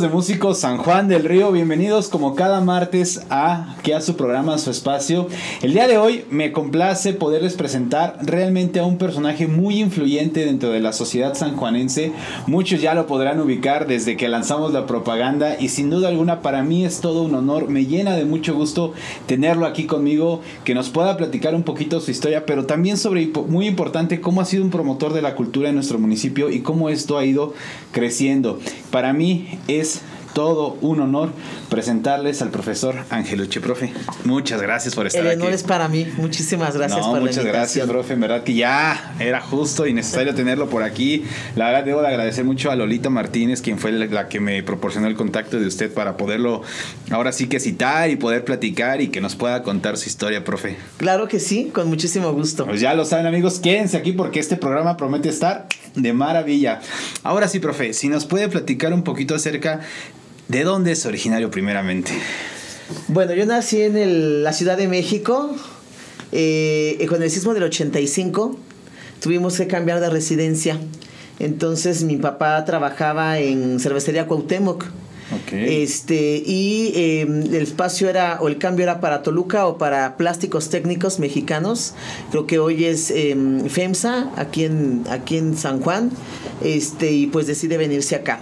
De Músicos San Juan del Río, bienvenidos como cada martes a que a su programa, a su espacio. El día de hoy me complace poderles presentar realmente a un personaje muy influyente dentro de la sociedad sanjuanense. Muchos ya lo podrán ubicar desde que lanzamos la propaganda y sin duda alguna para mí es todo un honor, me llena de mucho gusto tenerlo aquí conmigo, que nos pueda platicar un poquito su historia, pero también sobre, muy importante, cómo ha sido un promotor de la cultura en nuestro municipio y cómo esto ha ido creciendo. Para mí es todo un honor presentarles al profesor Angeluche, profe. Muchas gracias por estar aquí. El honor es para mí. Muchísimas gracias por muchas gracias, profe. En verdad que ya era justo y necesario tenerlo por aquí. La verdad, debo de agradecer mucho a Lolita Martínez, quien fue la que me proporcionó el contacto de usted para poderlo ahora sí que citar y poder platicar y que nos pueda contar su historia, profe. Claro que sí, con muchísimo gusto. Pues ya lo saben, amigos, quédense aquí porque este programa promete estar de maravilla. Ahora sí, profe, si nos puede platicar un poquito acerca de dónde es originario primeramente. Bueno, yo nací en la Ciudad de México. Eh, con el sismo del 85 tuvimos que cambiar de residencia. Entonces mi papá trabajaba en cervecería Cuauhtémoc. Este, y em, el espacio era, o el cambio era para Toluca o para plásticos técnicos mexicanos. Creo que hoy es em, FEMSA, aquí en, aquí en San Juan. Este, y pues decide venirse acá.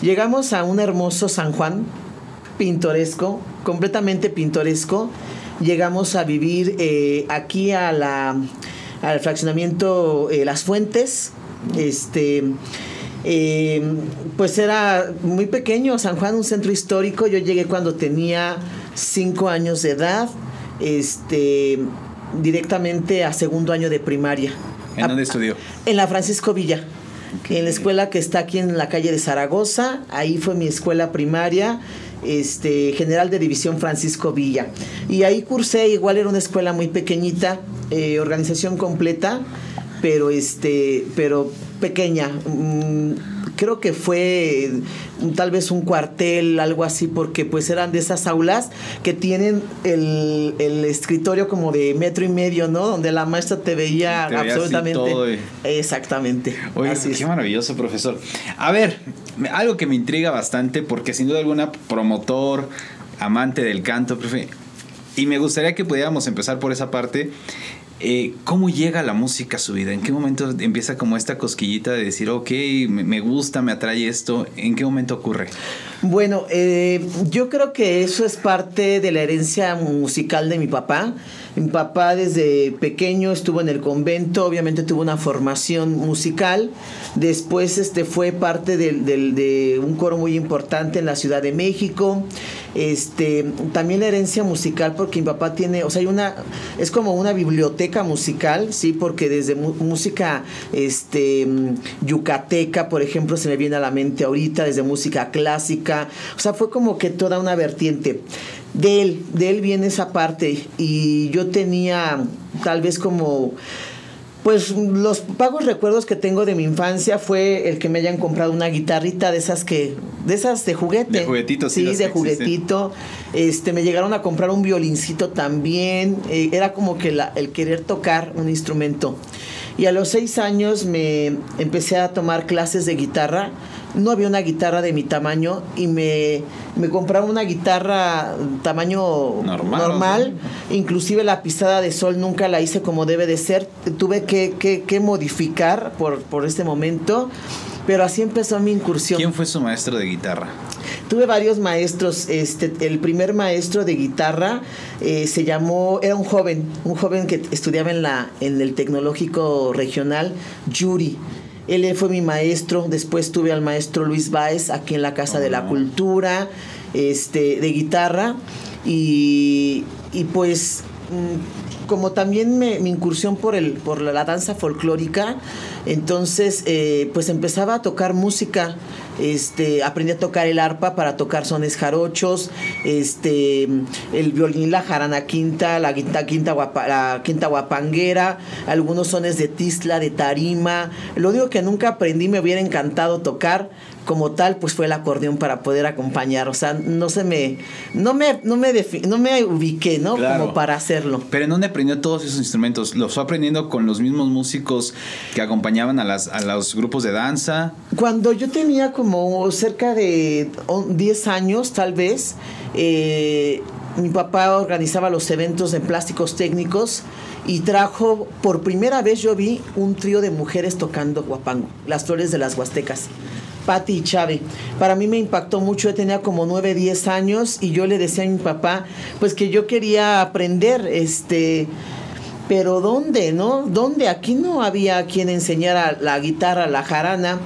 Llegamos a un hermoso San Juan, pintoresco, completamente pintoresco. Llegamos a vivir eh, aquí a la, al fraccionamiento eh, Las Fuentes. Este eh, pues era muy pequeño, San Juan, un centro histórico. Yo llegué cuando tenía cinco años de edad, este, directamente a segundo año de primaria. ¿En dónde estudió? En la Francisco Villa. En la escuela que está aquí en la calle de Zaragoza, ahí fue mi escuela primaria, este, General de División Francisco Villa. Y ahí cursé, igual era una escuela muy pequeñita, eh, organización completa, pero este, pero pequeña. Mm, creo que fue tal vez un cuartel, algo así, porque pues eran de esas aulas que tienen el, escritorio como de metro y medio, ¿no? Donde la maestra te veía, absolutamente. Exactamente. Oye, qué maravilloso, profesor. A ver, algo que me intriga bastante, porque sin duda alguna, promotor, amante del canto, profe. Y me gustaría que pudiéramos empezar por esa parte. Eh, ¿Cómo llega la música a su vida? ¿En qué momento empieza como esta cosquillita de decir, ok, me gusta, me atrae esto? ¿En qué momento ocurre? Bueno, eh, yo creo que eso es parte de la herencia musical de mi papá. Mi papá desde pequeño estuvo en el convento, obviamente tuvo una formación musical. Después este, fue parte de un coro muy importante en la Ciudad de México. Este, también la herencia musical, porque mi papá tiene, o sea, hay una, es como una biblioteca musical, sí, porque desde música este, yucateca, por ejemplo, se me viene a la mente ahorita, desde música clásica, o sea, fue como que toda una vertiente de él, de él viene esa parte y yo tenía tal vez como pues los pagos recuerdos que tengo de mi infancia fue el que me hayan comprado una guitarrita de esas que de esas de juguete. De juguetito, sí. de juguetito. Este me llegaron a comprar un violincito también. Eh, era como que la, el querer tocar un instrumento. Y a los seis años me empecé a tomar clases de guitarra no había una guitarra de mi tamaño y me, me compraba una guitarra tamaño normal, inclusive la pisada de sol nunca la hice como debe de ser, tuve que, que, modificar por, por este momento, pero así empezó mi incursión. ¿Quién fue su maestro de guitarra? Tuve varios maestros. Este, el primer maestro de guitarra eh, se llamó, era un joven, un joven que estudiaba en la, en el tecnológico regional, Yuri. Él fue mi maestro, después tuve al maestro Luis Báez aquí en la Casa de la oh. Cultura, este, de guitarra, y, pues mm, como también mi incursión por, el, por la, danza folclórica, entonces eh, pues empezaba a tocar música este, aprendí a tocar el arpa para tocar sones jarochos, este, el violín, la jarana quinta, la quinta, quinta, la quinta guapanguera, algunos sones de tisla, de tarima. Lo único que nunca aprendí, me hubiera encantado tocar como tal, pues fue el acordeón para poder acompañar. O sea, no se me, no me, no me, no me ubiqué, ¿no? Como para hacerlo. Pero ¿en dónde aprendió todos esos instrumentos? ¿Los fue aprendiendo con los mismos músicos que acompañaban a, las, a los grupos de danza? Cuando yo tenía como cerca de 10 años, tal vez, eh, mi papá organizaba los eventos en plásticos técnicos y trajo, por primera vez yo vi un trío de mujeres tocando guapango, las flores de las huastecas. Patti y Chávez. Para mí me impactó mucho, yo tenía como 9, 10 años y yo le decía a mi papá, pues que yo quería aprender, este, pero ¿dónde, no? ¿Dónde? Aquí no había quien enseñara la guitarra, la jarana.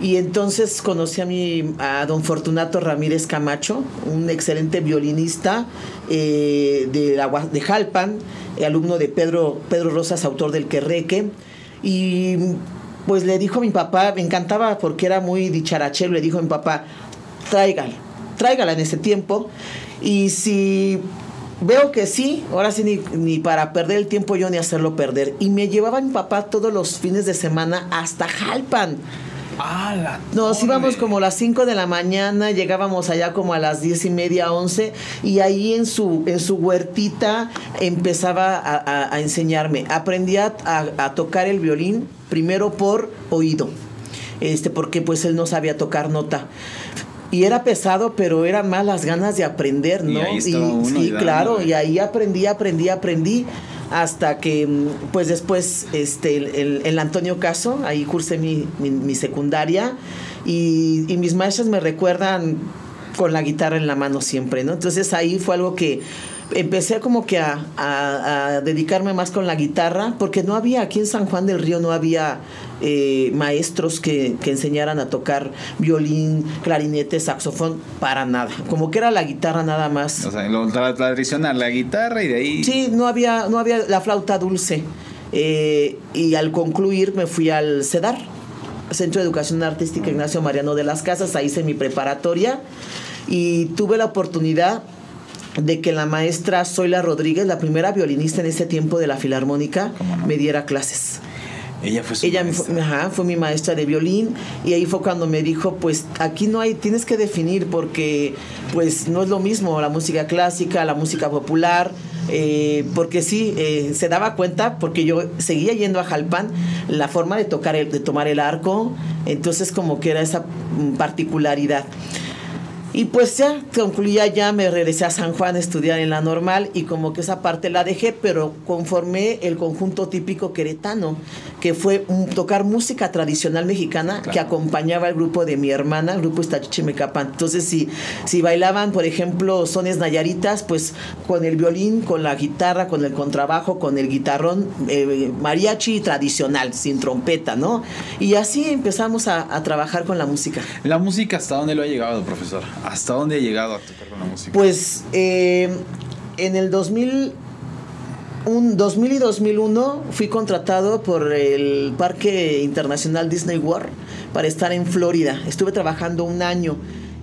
Y entonces conocí a, mi, a don Fortunato Ramírez Camacho, un excelente violinista eh, de, Jalpan, alumno de Pedro, Pedro Rosas, autor del Querreque. Y pues le dijo a mi papá, me encantaba porque era muy dicharachero, le dijo a mi papá, tráigala, tráigala en ese tiempo. Y si veo que sí, ahora sí ni, ni, para perder el tiempo yo ni hacerlo perder. Y me llevaba mi papá todos los fines de semana hasta Jalpan. Ah, Nos íbamos como a las 5 de la mañana, llegábamos allá como a las 10 y media, 11, y ahí en su, en su huertita empezaba a, enseñarme. Aprendí a, a, tocar el violín primero por oído, este, porque pues él no sabía tocar nota. Y era pesado, pero eran más las ganas de aprender, ¿no? Y, sí, claro, y ahí aprendí, aprendí, aprendí hasta que mm, pues después este el, Antonio Caso, ahí cursé mi, mi, secundaria y, y, mis maestras me recuerdan con la guitarra en la mano siempre, ¿no? Entonces ahí fue algo que empecé como que a, a, dedicarme más con la guitarra, porque no había, aquí en San Juan del Río no había eh, maestros que, que, enseñaran a tocar violín, clarinete, saxofón, para nada. Como que era la guitarra nada más. O sea, lo tradicional, la guitarra y de ahí... Sí, no había, no había la flauta dulce. Eh, y al concluir me fui al CEDAR, Centro de Educación Artística Ignacio Mariano de las Casas, ahí hice mi preparatoria y tuve la oportunidad de que la maestra Zoila Rodríguez, la primera violinista en ese tiempo de la Filarmónica, me diera clases. Ella fue su Ella maestra. Ajá, fue mi maestra de violín y ahí fue cuando me dijo, pues aquí no hay, tienes que definir porque pues no es lo mismo la música clásica, la música popular, eh, porque sí, eh, se daba cuenta, porque yo seguía yendo a Jalpan, la forma de tocar, el, de tomar el arco, entonces como que era esa mm, particularidad. Y pues ya concluía, ya me regresé a San Juan a estudiar en la normal y como que esa parte la dejé, pero conformé el conjunto típico queretano, que fue tocar música tradicional mexicana que acompañaba al grupo de mi hermana, el grupo Estachichimecapan. Entonces, si, si bailaban, por ejemplo, sones nayaritas, pues con el violín, con la guitarra, con el contrabajo, con el guitarrón, eh, mariachi tradicional, sin trompeta, ¿no? Y así empezamos a, a trabajar con la música. ¿La música hasta dónde lo ha llegado, profesor? ¿Hasta dónde ha llegado a tocar con la música? Pues eh, en el 2000, un 2000 y 2001 fui contratado por el Parque Internacional Disney World para estar en Florida. Estuve trabajando un año.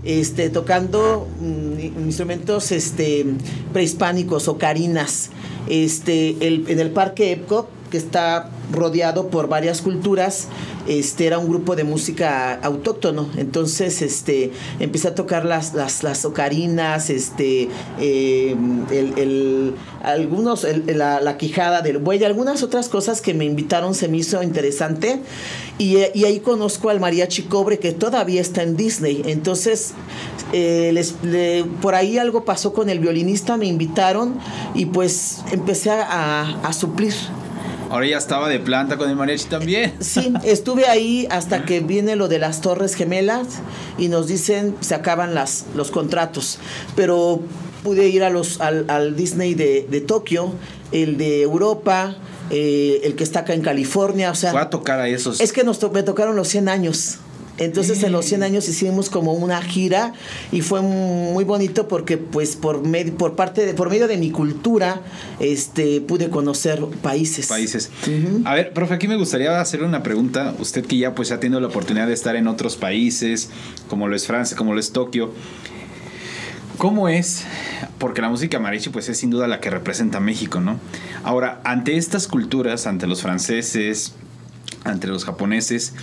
Este, tocando mm, instrumentos este, prehispánicos o carinas este, en el parque Epcot está rodeado por varias culturas, este era un grupo de música autóctono. Entonces, este, empecé a tocar las, las, las ocarinas, este, eh, el, algunos, la, la, quijada del buey, algunas otras cosas que me invitaron se me hizo interesante. Y, ahí conozco al mariachi cobre que todavía está en Disney. Entonces, eh, por ahí algo pasó con el violinista, me invitaron y pues empecé a, a suplir Ahora ya estaba de planta con el mariachi también. Sí, estuve ahí hasta que viene lo de las Torres Gemelas y nos dicen se acaban las, los contratos. Pero pude ir a los, al, Disney de, de, Tokio, el de Europa, eh, el que está acá en California. O sea, Fue a tocar a esos. Es que nos me tocaron los 100 años. Entonces en los 100 años hicimos como una gira y fue muy bonito porque pues por medio, por parte de, por medio de mi cultura este pude conocer países. Países. A ver, profe, aquí me gustaría hacerle una pregunta, usted que ya pues ha tenido la oportunidad de estar en otros países, como lo es Francia, como lo es Tokio. ¿Cómo es? Porque la música mariachi pues es sin duda la que representa a México, ¿no? Ahora, ante estas culturas, ante los franceses, ante los japoneses,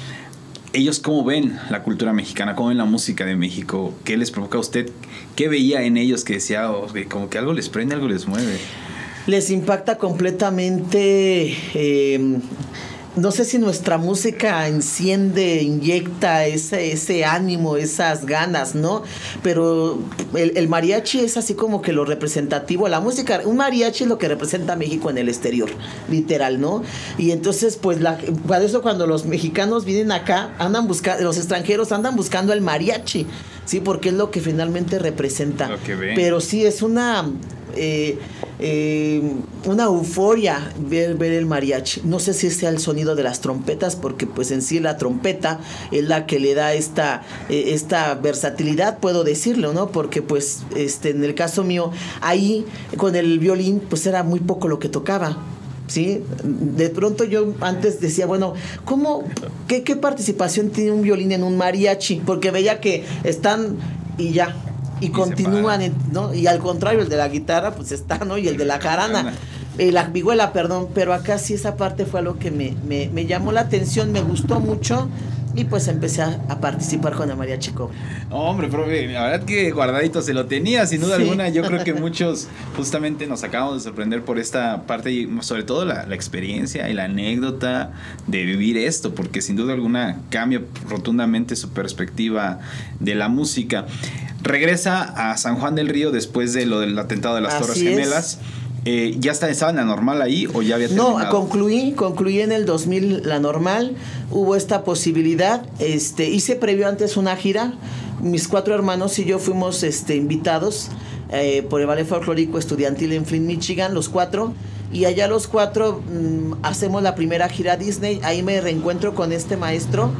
ellos cómo ven la cultura mexicana, cómo ven la música de México, qué les provoca a usted, qué veía en ellos que decía, oh, como que algo les prende, algo les mueve. Les impacta completamente eh, no sé si nuestra música enciende, inyecta ese, ese ánimo, esas ganas, ¿no? Pero el, mariachi es así como que lo representativo, la música, un mariachi es lo que representa a México en el exterior, literal, ¿no? Y entonces, pues, la, por eso cuando los mexicanos vienen acá, andan buscando, los extranjeros andan buscando el mariachi, ¿sí? Porque es lo que finalmente representa. Pero sí, es una... Eh, eh, una euforia ver, ver, el mariachi. No sé si sea el sonido de las trompetas, porque pues en sí la trompeta es la que le da esta, eh, esta versatilidad, puedo decirlo, ¿no? Porque pues este, en el caso mío, ahí con el violín, pues era muy poco lo que tocaba. ¿sí? De pronto yo antes decía, bueno, ¿cómo, qué, qué participación tiene un violín en un mariachi? Porque veía que están y ya, y, continúan, ¿no? Y al contrario, el de la guitarra, pues está, ¿no? Y el de la jarana. Eh, la vihuela, perdón, pero acá sí esa parte fue algo que me, me, me llamó la atención, me gustó mucho y pues empecé a, participar con la María Chico. Hombre, profe, la verdad que guardadito se lo tenía, sin duda alguna. Yo creo que muchos justamente nos acabamos de sorprender por esta parte y sobre todo la, la, experiencia y la anécdota de vivir esto, porque sin duda alguna cambia rotundamente su perspectiva de la música. Regresa a San Juan del Río después de lo del atentado de las Torres Gemelas. Eh, ¿Ya está, estaba en la normal ahí o ya había terminado? No, concluí, concluí en el 2000 la normal. Hubo esta posibilidad. Este, hice previo antes una gira. Mis cuatro hermanos y yo fuimos este, invitados eh, por el Ballet Folclórico Estudiantil en Flint, Michigan, los cuatro. Y allá los cuatro mm, hacemos la primera gira Disney. Ahí me reencuentro con este maestro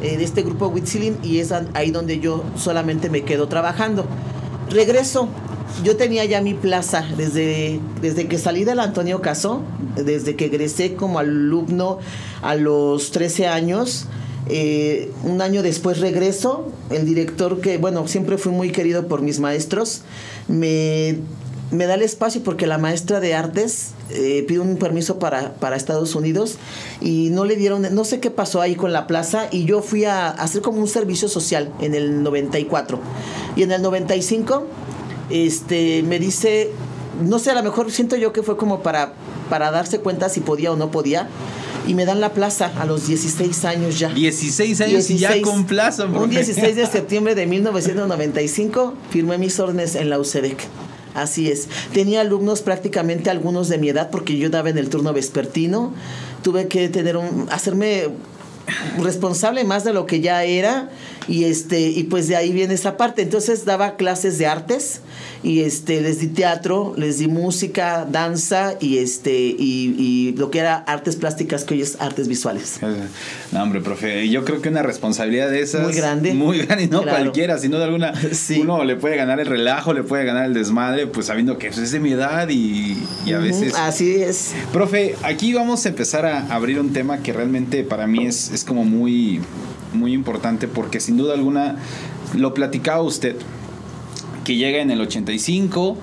de este grupo Witzilin y es ahí donde yo solamente me quedo trabajando. Regreso, yo tenía ya mi plaza desde, desde que salí del Antonio Caso, desde que egresé como alumno a los 13 años. Eh, un año después regreso, el director que, bueno, siempre fui muy querido por mis maestros, me me da el espacio porque la maestra de artes eh, pide un permiso para, para, Estados Unidos y no le dieron, no sé qué pasó ahí con la plaza y yo fui a, hacer como un servicio social en el 94 y en el 95 este, me dice, no sé, a lo mejor siento yo que fue como para, para darse cuenta si podía o no podía y me dan la plaza a los 16 años ya. 16 años y ya con plaza. Un 16 de septiembre de 1995 firmé mis órdenes en la UCEDEC. Así es. Tenía alumnos prácticamente algunos de mi edad porque yo daba en el turno vespertino. Tuve que tener hacerme responsable más de lo que ya era y este y pues de ahí viene esa parte entonces daba clases de artes y este les di teatro les di música danza y este y, lo que era artes plásticas que hoy es artes visuales. No hombre profe yo creo que una responsabilidad de esas muy grande. muy grande y no cualquiera sino de alguna. Uno le puede ganar el relajo le puede ganar el desmadre pues sabiendo que eso es de mi edad y, a veces así es. Profe aquí vamos a empezar a abrir un tema que realmente para mí es, es como muy muy importante porque sin duda alguna lo platicaba usted que llega en el 85.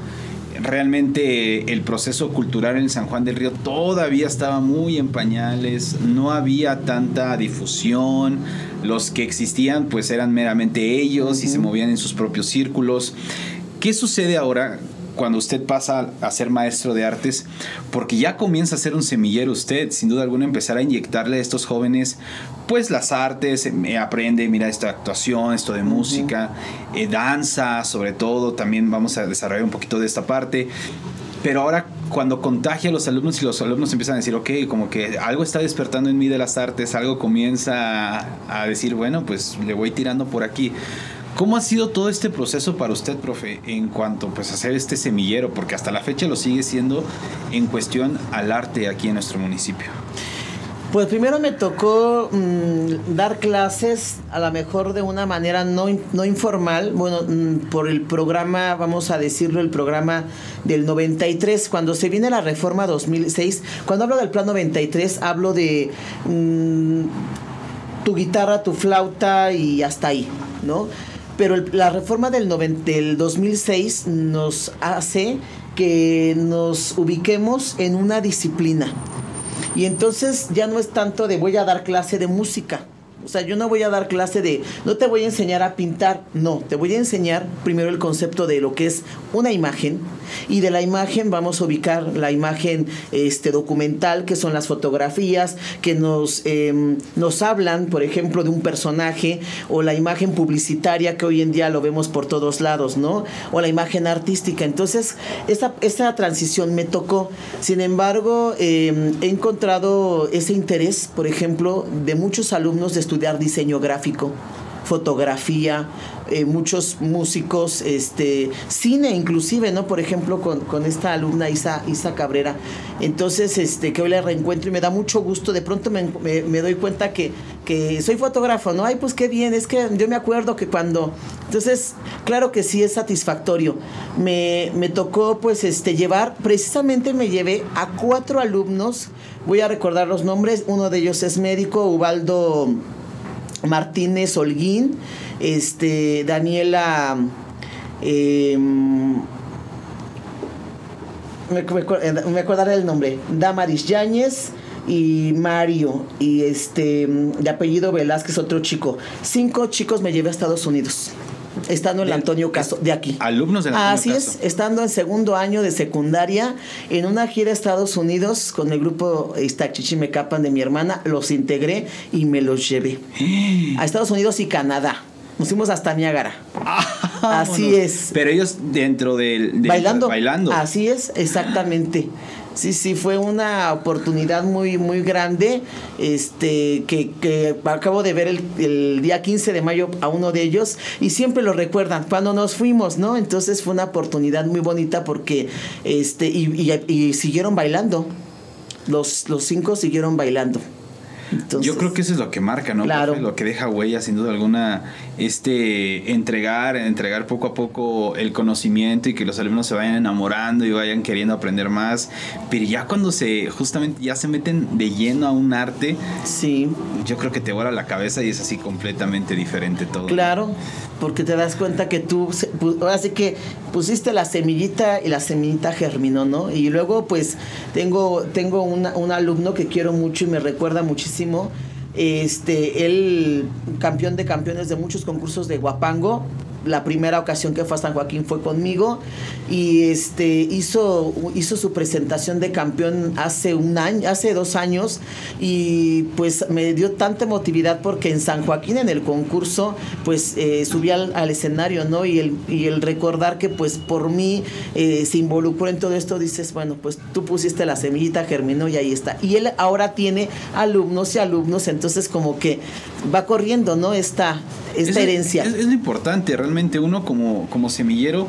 Realmente el proceso cultural en San Juan del Río todavía estaba muy en pañales, no había tanta difusión, los que existían pues eran meramente ellos y se movían en sus propios círculos. ¿Qué sucede ahora cuando usted pasa a ser maestro de artes, porque ya comienza a ser un semillero usted, sin duda alguna empezar a inyectarle a estos jóvenes pues las artes, eh, aprende, mira esta actuación, esto de música, eh, danza sobre todo, también vamos a desarrollar un poquito de esta parte. Pero ahora cuando contagia a los alumnos y los alumnos empiezan a decir, ok, como que algo está despertando en mí de las artes, algo comienza a, a decir, bueno, pues le voy tirando por aquí. ¿Cómo ha sido todo este proceso para usted, profe, en cuanto pues, a hacer este semillero? Porque hasta la fecha lo sigue siendo en cuestión al arte aquí en nuestro municipio. Pues primero me tocó mm, dar clases, a lo mejor de una manera no, no informal, bueno, mm, por el programa, vamos a decirlo, el programa del 93, cuando se viene la reforma 2006, cuando hablo del plan 93, hablo de mm, tu guitarra, tu flauta y hasta ahí, ¿no? pero la reforma del, del 2006 nos hace que nos ubiquemos en una disciplina. Y entonces ya no es tanto de voy a dar clase de música, O sea, yo no voy a dar clase de, no te voy a enseñar a pintar, no, te voy a enseñar primero el concepto de lo que es una imagen y de la imagen vamos a ubicar la imagen este, documental, que son las fotografías que nos, em, nos hablan, por ejemplo, de un personaje o la imagen publicitaria que hoy en día lo vemos por todos lados, ¿no? O la imagen artística. Entonces, esa, esa transición me tocó. Sin embargo, em, he encontrado ese interés, por ejemplo, de muchos alumnos de estudiar diseño gráfico fotografía, eh, muchos músicos, este, cine inclusive, ¿no? Por ejemplo, con, esta alumna Isa, Isa Cabrera. Entonces, este, que hoy la reencuentro y me da mucho gusto. De pronto me, doy cuenta que, que soy fotógrafo, ¿no? Ay, pues qué bien, es que yo me acuerdo que cuando... Entonces, claro que sí es satisfactorio. Me, me tocó, pues, este, llevar, precisamente me llevé a cuatro alumnos, voy a recordar los nombres, uno de ellos es médico, Ubaldo Martínez Holguín, este, Daniela... Em, me, me, acordaré el nombre, Damaris Yáñez y Mario, y este, de apellido Velázquez, otro chico. Cinco chicos me llevé a Estados Unidos estando en el Antonio Caso, de aquí. Alumnos de Antonio Así es, estando en segundo año de secundaria, en una gira a Estados Unidos con el grupo Capan de mi hermana, los integré y me los llevé. a Estados Unidos y Canadá. Nos fuimos hasta Niágara. Ah, Así es. Pero ellos dentro del... bailando. Bailando. Así es, exactamente. Sí, sí, fue una oportunidad muy, muy grande. Este, que, que acabo de ver el, el, día 15 de mayo a uno de ellos y siempre lo recuerdan cuando nos fuimos, ¿no? Entonces fue una oportunidad muy bonita porque, este, y, y, y siguieron bailando. Los, los cinco siguieron bailando. Yo creo que eso es lo que marca, ¿no? Claro. Lo que deja huella, sin duda alguna, este entregar, entregar poco a poco el conocimiento y que los alumnos se vayan enamorando y vayan queriendo aprender más. Pero ya cuando se, justamente, ya se meten de lleno a un arte, sí. yo creo que te vuela la cabeza y es así completamente diferente todo. Claro, porque te das cuenta que tú, ahora sí que pusiste la semillita y la semillita germinó, ¿no? Y luego, pues, tengo, tengo un alumno que quiero mucho y me recuerda muchísimo este, él, campeón de campeones de muchos concursos de guapango, la primera ocasión que fue a San Joaquín fue conmigo y este hizo hizo su presentación de campeón hace un año hace dos años y pues me dio tanta emotividad porque en San Joaquín en el concurso pues eh, subí al, escenario no y el y el recordar que pues por mí eh, se involucró en todo esto dices bueno pues tú pusiste la semillita germinó y ahí está y él ahora tiene alumnos y alumnos entonces como que va corriendo no esta esta herencia. es, es lo importante realmente uno como, como semillero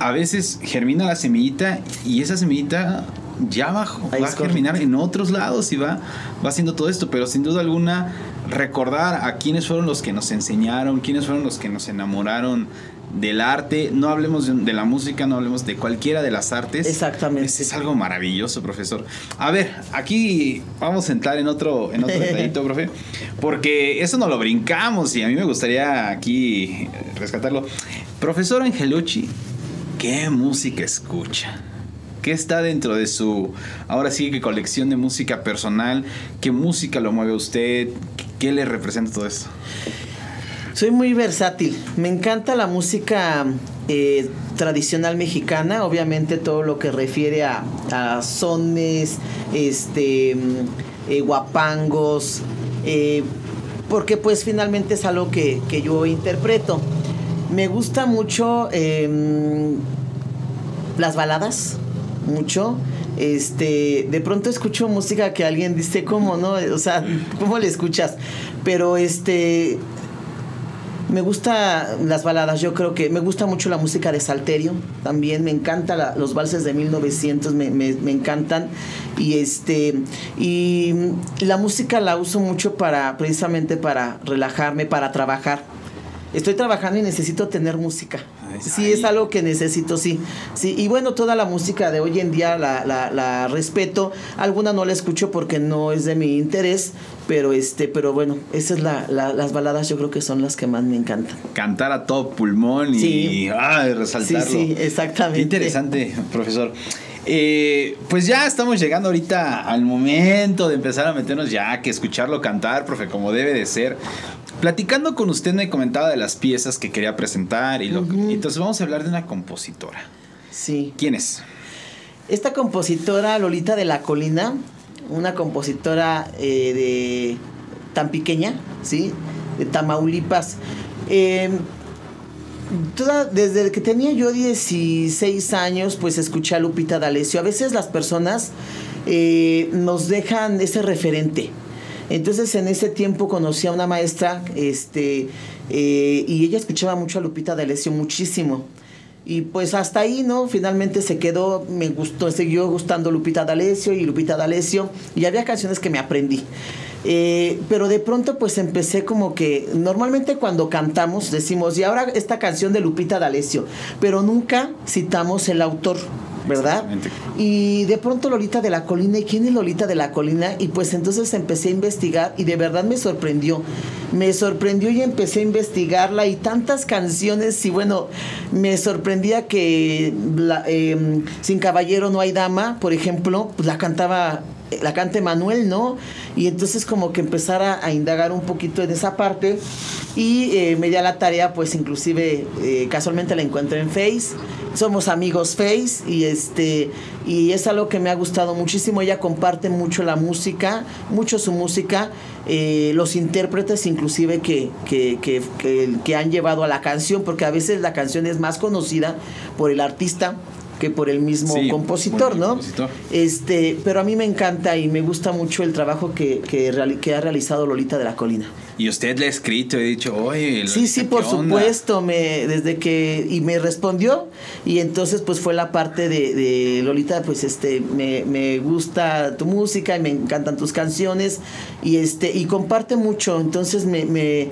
a veces germina la semillita y esa semillita ya va, a germinar en otros lados y va, va haciendo todo esto, pero sin duda alguna recordar a quiénes fueron los que nos enseñaron, quiénes fueron los que nos enamoraron del arte, no hablemos de, la música, no hablemos de cualquiera de las artes. Exactamente. Es, algo maravilloso, profesor. A ver, aquí vamos a entrar en otro, en otro detallito, profe, porque eso no lo brincamos y a mí me gustaría aquí rescatarlo. Profesor Angelucci, ¿qué música escucha? ¿Qué está dentro de su, ahora sí que colección de música personal? ¿Qué música lo mueve a usted? ¿Qué le representa todo esto? Soy muy versátil. Me encanta la música eh, tradicional mexicana, obviamente todo lo que refiere a, sones, este, mm, eh, guapangos, eh, porque pues finalmente es algo que, que yo interpreto. Me gusta mucho em, las baladas, mucho este, de pronto escucho música que alguien dice, ¿cómo no? O sea, ¿cómo le escuchas? Pero este, me gusta las baladas, yo creo que me gusta mucho la música de Salterio, también me encanta los valses de 1900, me, me, me, encantan. Y, este, y la música la uso mucho para, precisamente para relajarme, para trabajar. Estoy trabajando y necesito tener música. Sí, es algo que necesito, sí. sí. Y bueno, toda la música de hoy en día la, la, la respeto. Alguna no la escucho porque no es de mi interés, pero este, pero bueno, esas la, las baladas yo creo que son las que más me encantan. Cantar a todo pulmón y sí. resaltarlo. Sí, sí, exactamente. Qué interesante, profesor. Eh, pues ya estamos llegando ahorita al momento de empezar a meternos ya, que escucharlo cantar, profe, como debe de ser. Platicando con usted me comentaba de las piezas que quería presentar y lo, entonces vamos a hablar de una compositora. Sí. ¿Quién es? Esta compositora Lolita de la Colina, una compositora eh, de tan pequeña, ¿sí? De Tamaulipas. Eh, toda, desde que tenía yo 16 años, pues escuché a Lupita D'Alessio. A veces las personas eh, nos dejan ese referente. Entonces en ese tiempo conocí a una maestra, este, eh, y ella escuchaba mucho a Lupita D'Alessio, muchísimo. Y pues hasta ahí, ¿no? Finalmente se quedó, me gustó, siguió gustando Lupita D'Alessio y Lupita D'Alessio, y había canciones que me aprendí. Eh, pero de pronto pues empecé como que normalmente cuando cantamos decimos y ahora esta canción de Lupita D'Alessio, pero nunca citamos el autor. ¿Verdad? Y de pronto Lolita de la Colina, ¿y quién es Lolita de la Colina? Y pues entonces empecé a investigar y de verdad me sorprendió. Me sorprendió y empecé a investigarla y tantas canciones y bueno, me sorprendía que em, Sin Caballero no hay dama, por ejemplo, pues la cantaba la cante Manuel, ¿no? Y entonces como que empezar a, indagar un poquito en esa parte y eh, me di la tarea, pues inclusive eh, casualmente la encuentro en Face, somos amigos Face y este y es algo que me ha gustado muchísimo, ella comparte mucho la música, mucho su música, eh, los intérpretes inclusive que, que, que, que han llevado a la canción, porque a veces la canción es más conocida por el artista que por el mismo compositor, ¿no? Este, pero a mí me encanta y me gusta mucho el trabajo que, que, ha realizado Lolita de la Colina. Y usted le ha escrito, he dicho, oye, sí, sí, por supuesto, me, desde que y me respondió y entonces pues fue la parte de, Lolita, pues este, me, me, gusta tu música y me encantan tus canciones y este y comparte mucho, entonces me, me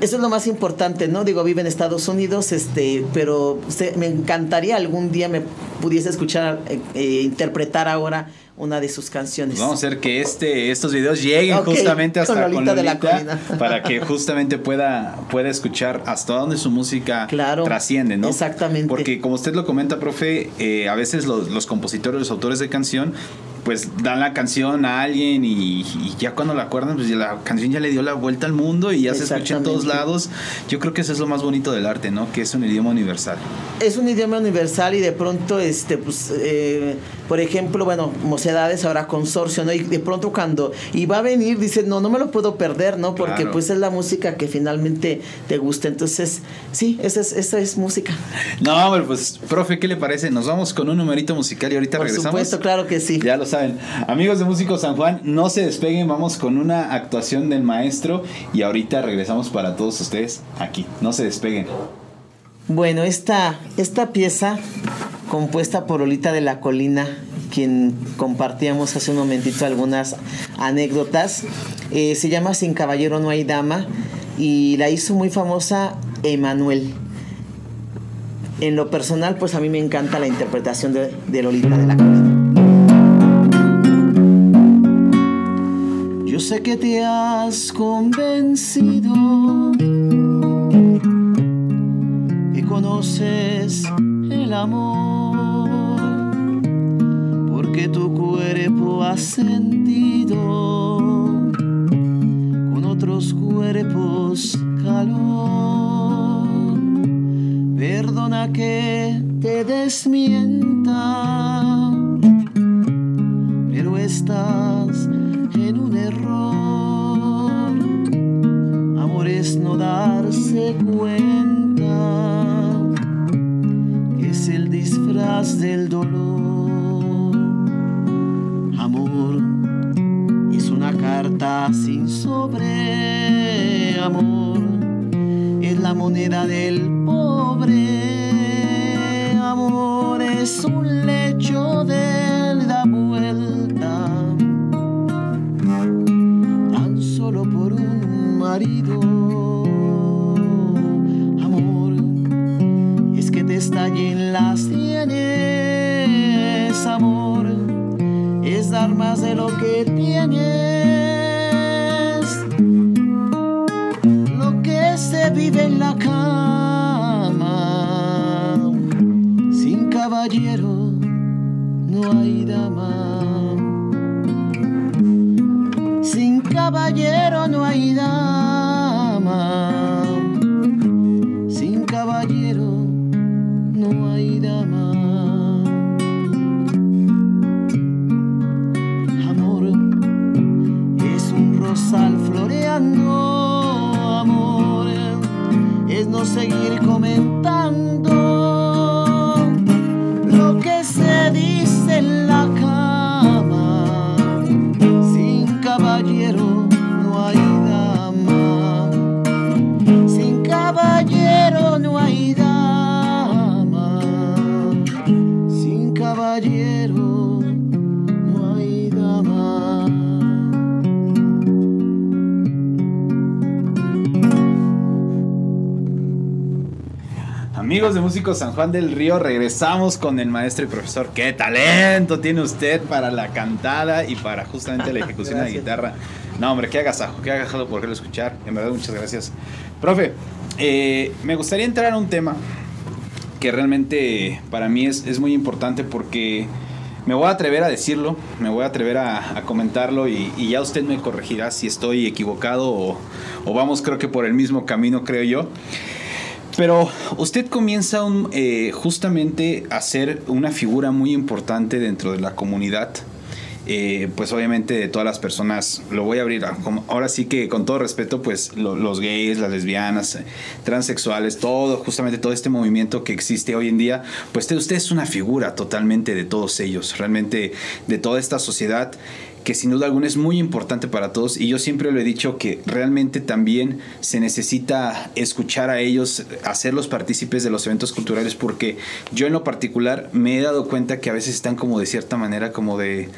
eso es lo más importante, ¿no? Digo, vive en Estados Unidos, este, pero me encantaría algún día me pudiese escuchar eh, eh, interpretar ahora una de sus canciones. vamos a hacer que este, estos videos lleguen justamente hasta con Lolita, de la Colina. para que justamente pueda, pueda escuchar hasta dónde su música trasciende, ¿no? Exactamente. Porque como usted lo comenta, profe, eh, a veces los, los compositores, los autores de canción pues dan la canción a alguien y, ya cuando la acuerdan, pues la canción ya le dio la vuelta al mundo y ya se escucha en todos lados. Yo creo que eso es lo más bonito del arte, ¿no? Que es un idioma universal. Es un idioma universal y de pronto, este, pues, eh, por ejemplo, bueno, Mocedades ahora consorcio, ¿no? Y de pronto cuando y va a venir, dice, no, no me lo puedo perder, ¿no? Porque pues es la música que finalmente te gusta. Entonces, sí, esa es, esa es música. No, pues, profe, ¿qué le parece? Nos vamos con un numerito musical y ahorita regresamos. Por supuesto, claro que sí. Ya lo saben. Amigos de Músicos San Juan, no se despeguen, vamos con una actuación del maestro y ahorita regresamos para todos ustedes aquí. No se despeguen. Bueno, esta, esta pieza compuesta por Olita de la Colina, quien compartíamos hace un momentito algunas anécdotas, eh, se llama Sin Caballero no hay dama y la hizo muy famosa Emanuel. En lo personal, pues a mí me encanta la interpretación de, de Lolita de la Colina. sé que te has convencido, que conoces amor, porque tu cuerpo ha sentido con otros cuerpos calor. Perdona que te desmienta, pero estás en un error. Amor es no darse cuenta del dolor. Amor es una carta sin sobre. Amor es la moneda del pobre. Amor es un lecho de más de lo que tienes. Lo que se vive en la cama, sin caballero, no no hay dama. Seguir comentando Amigos de Músicos San Juan del Río, regresamos con el maestro y profesor. ¡Qué talento tiene usted para la cantada y para justamente la ejecución de la guitarra! No, hombre, qué agasajo, qué agasajo poderlo escuchar. En verdad, muchas gracias. Profe, eh, me gustaría entrar a un tema que realmente para mí es, es muy importante porque me voy a atrever a decirlo, me voy a atrever a, a comentarlo y, y ya usted me corregirá si estoy equivocado o, o vamos creo que por el mismo camino, creo yo. Pero usted comienza eh, justamente a ser una figura muy importante dentro de la comunidad. Eh, pues obviamente de todas las personas, lo voy a abrir, ahora sí que con todo respeto, pues lo- los gays, las lesbianas, eh, transexuales, todo, justamente todo este movimiento que existe hoy en día, pues usted es una figura totalmente de todos ellos, realmente de toda esta sociedad que sin duda alguna es muy importante para todos y yo siempre lo he dicho que realmente también se necesita escuchar a ellos, hacerlos partícipes de los eventos culturales porque yo en lo particular me he dado cuenta que a veces están como de cierta manera como de,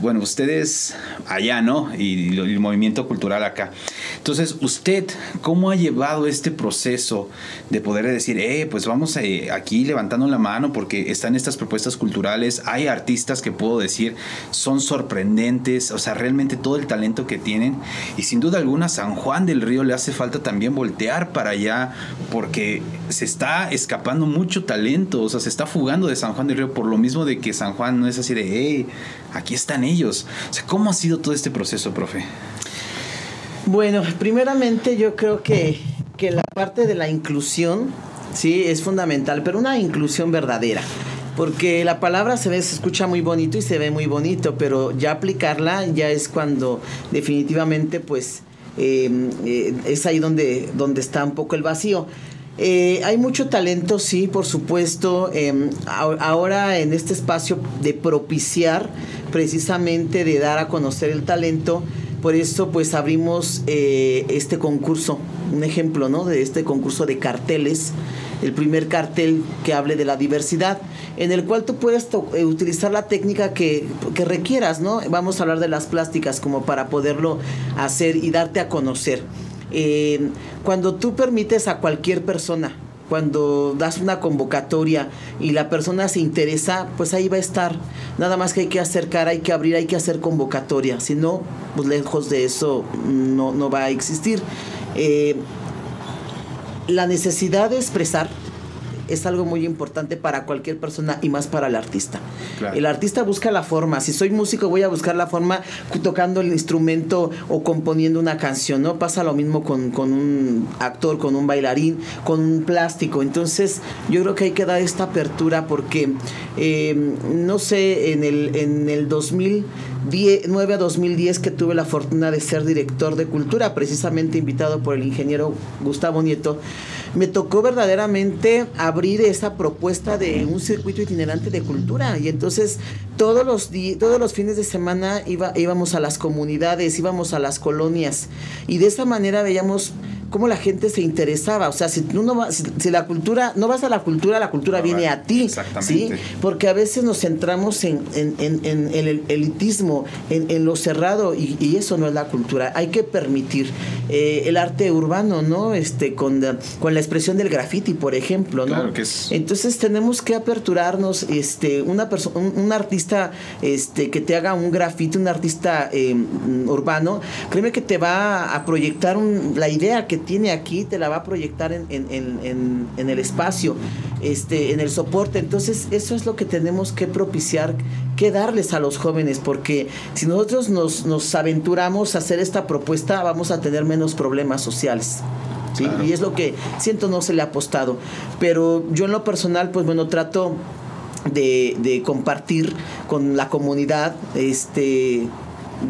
bueno, ustedes allá, ¿no? Y, el movimiento cultural acá. Entonces, usted, ¿cómo ha llevado este proceso de poder decir, eh, pues vamos eh, aquí levantando la mano porque están estas propuestas culturales, hay artistas que puedo decir son sorprendentes, o sea, realmente todo el talento que tienen y sin duda alguna San Juan del Río le hace falta también voltear para allá porque se está escapando mucho talento, o sea, se está fugando de San Juan del Río por lo mismo de que San Juan no es así de, hey, aquí están ellos. O sea, ¿cómo ha sido todo este proceso, profe? Bueno, primeramente yo creo que, que la parte de la inclusión, sí, es fundamental, pero una inclusión verdadera. Porque la palabra se ve, se escucha muy bonito y se ve muy bonito, pero ya aplicarla ya es cuando definitivamente pues eh, eh, es ahí donde, donde está un poco el vacío. Eh, hay mucho talento, sí, por supuesto. a- ahora en este espacio de propiciar, precisamente de dar a conocer el talento, por eso pues abrimos eh, este concurso, un ejemplo, ¿no? De este concurso de carteles, el primer cartel que hable de la diversidad, en el cual tú puedes eh, utilizar la técnica que, que requieras, ¿no? Vamos a hablar de las plásticas como para poderlo hacer y darte a conocer. Eh, cuando tú permites a cualquier persona, cuando das una convocatoria y la persona se interesa, pues ahí va a estar. Nada más que hay que acercar, hay que abrir, hay que hacer convocatoria. Si no, pues lejos de eso no, no va a existir. Eh, la necesidad de expresar es algo muy importante para cualquier persona y más para el artista. Claro. El artista busca la forma. Si soy músico, voy a buscar la forma tocando el instrumento o componiendo una canción, ¿no? Pasa lo mismo con, con un actor, con un bailarín, con un plástico. Entonces, yo creo que hay que dar esta apertura porque, eh, no sé, en el, en el 2009 a 2010 que tuve la fortuna de ser director de cultura, precisamente invitado por el ingeniero Gustavo Nieto, me tocó verdaderamente abrir esa propuesta de un circuito itinerante de cultura. Y entonces todos los todos los fines de semana iba, íbamos a las comunidades, íbamos a las colonias. Y de esa manera veíamos cómo la gente se interesaba, o sea, si tú no vas, si, si la cultura, no vas a la cultura, la cultura No viene a ti, exactamente. ¿sí? Porque a veces nos centramos en, en- en- en el elitismo, en, lo cerrado, y, y eso no es la cultura. Hay que permitir eh, el arte urbano, ¿no? Este, con, la- con la expresión del graffiti, por ejemplo, ¿no? Claro que es- Entonces tenemos que aperturarnos, este, una persona, un, un artista este, que te haga un graffiti, un artista eh, mm, urbano, créeme que te va a proyectar un- la idea que tiene aquí te la va a proyectar en, en, en, en, el espacio, este, en el soporte. Entonces, eso es lo que tenemos que propiciar, que darles a los jóvenes, porque si nosotros nos, nos aventuramos a hacer esta propuesta, vamos a tener menos problemas sociales. ¿sí? Y es lo que siento no se le ha apostado. Pero yo en lo personal, pues bueno, trato de, de compartir con la comunidad, este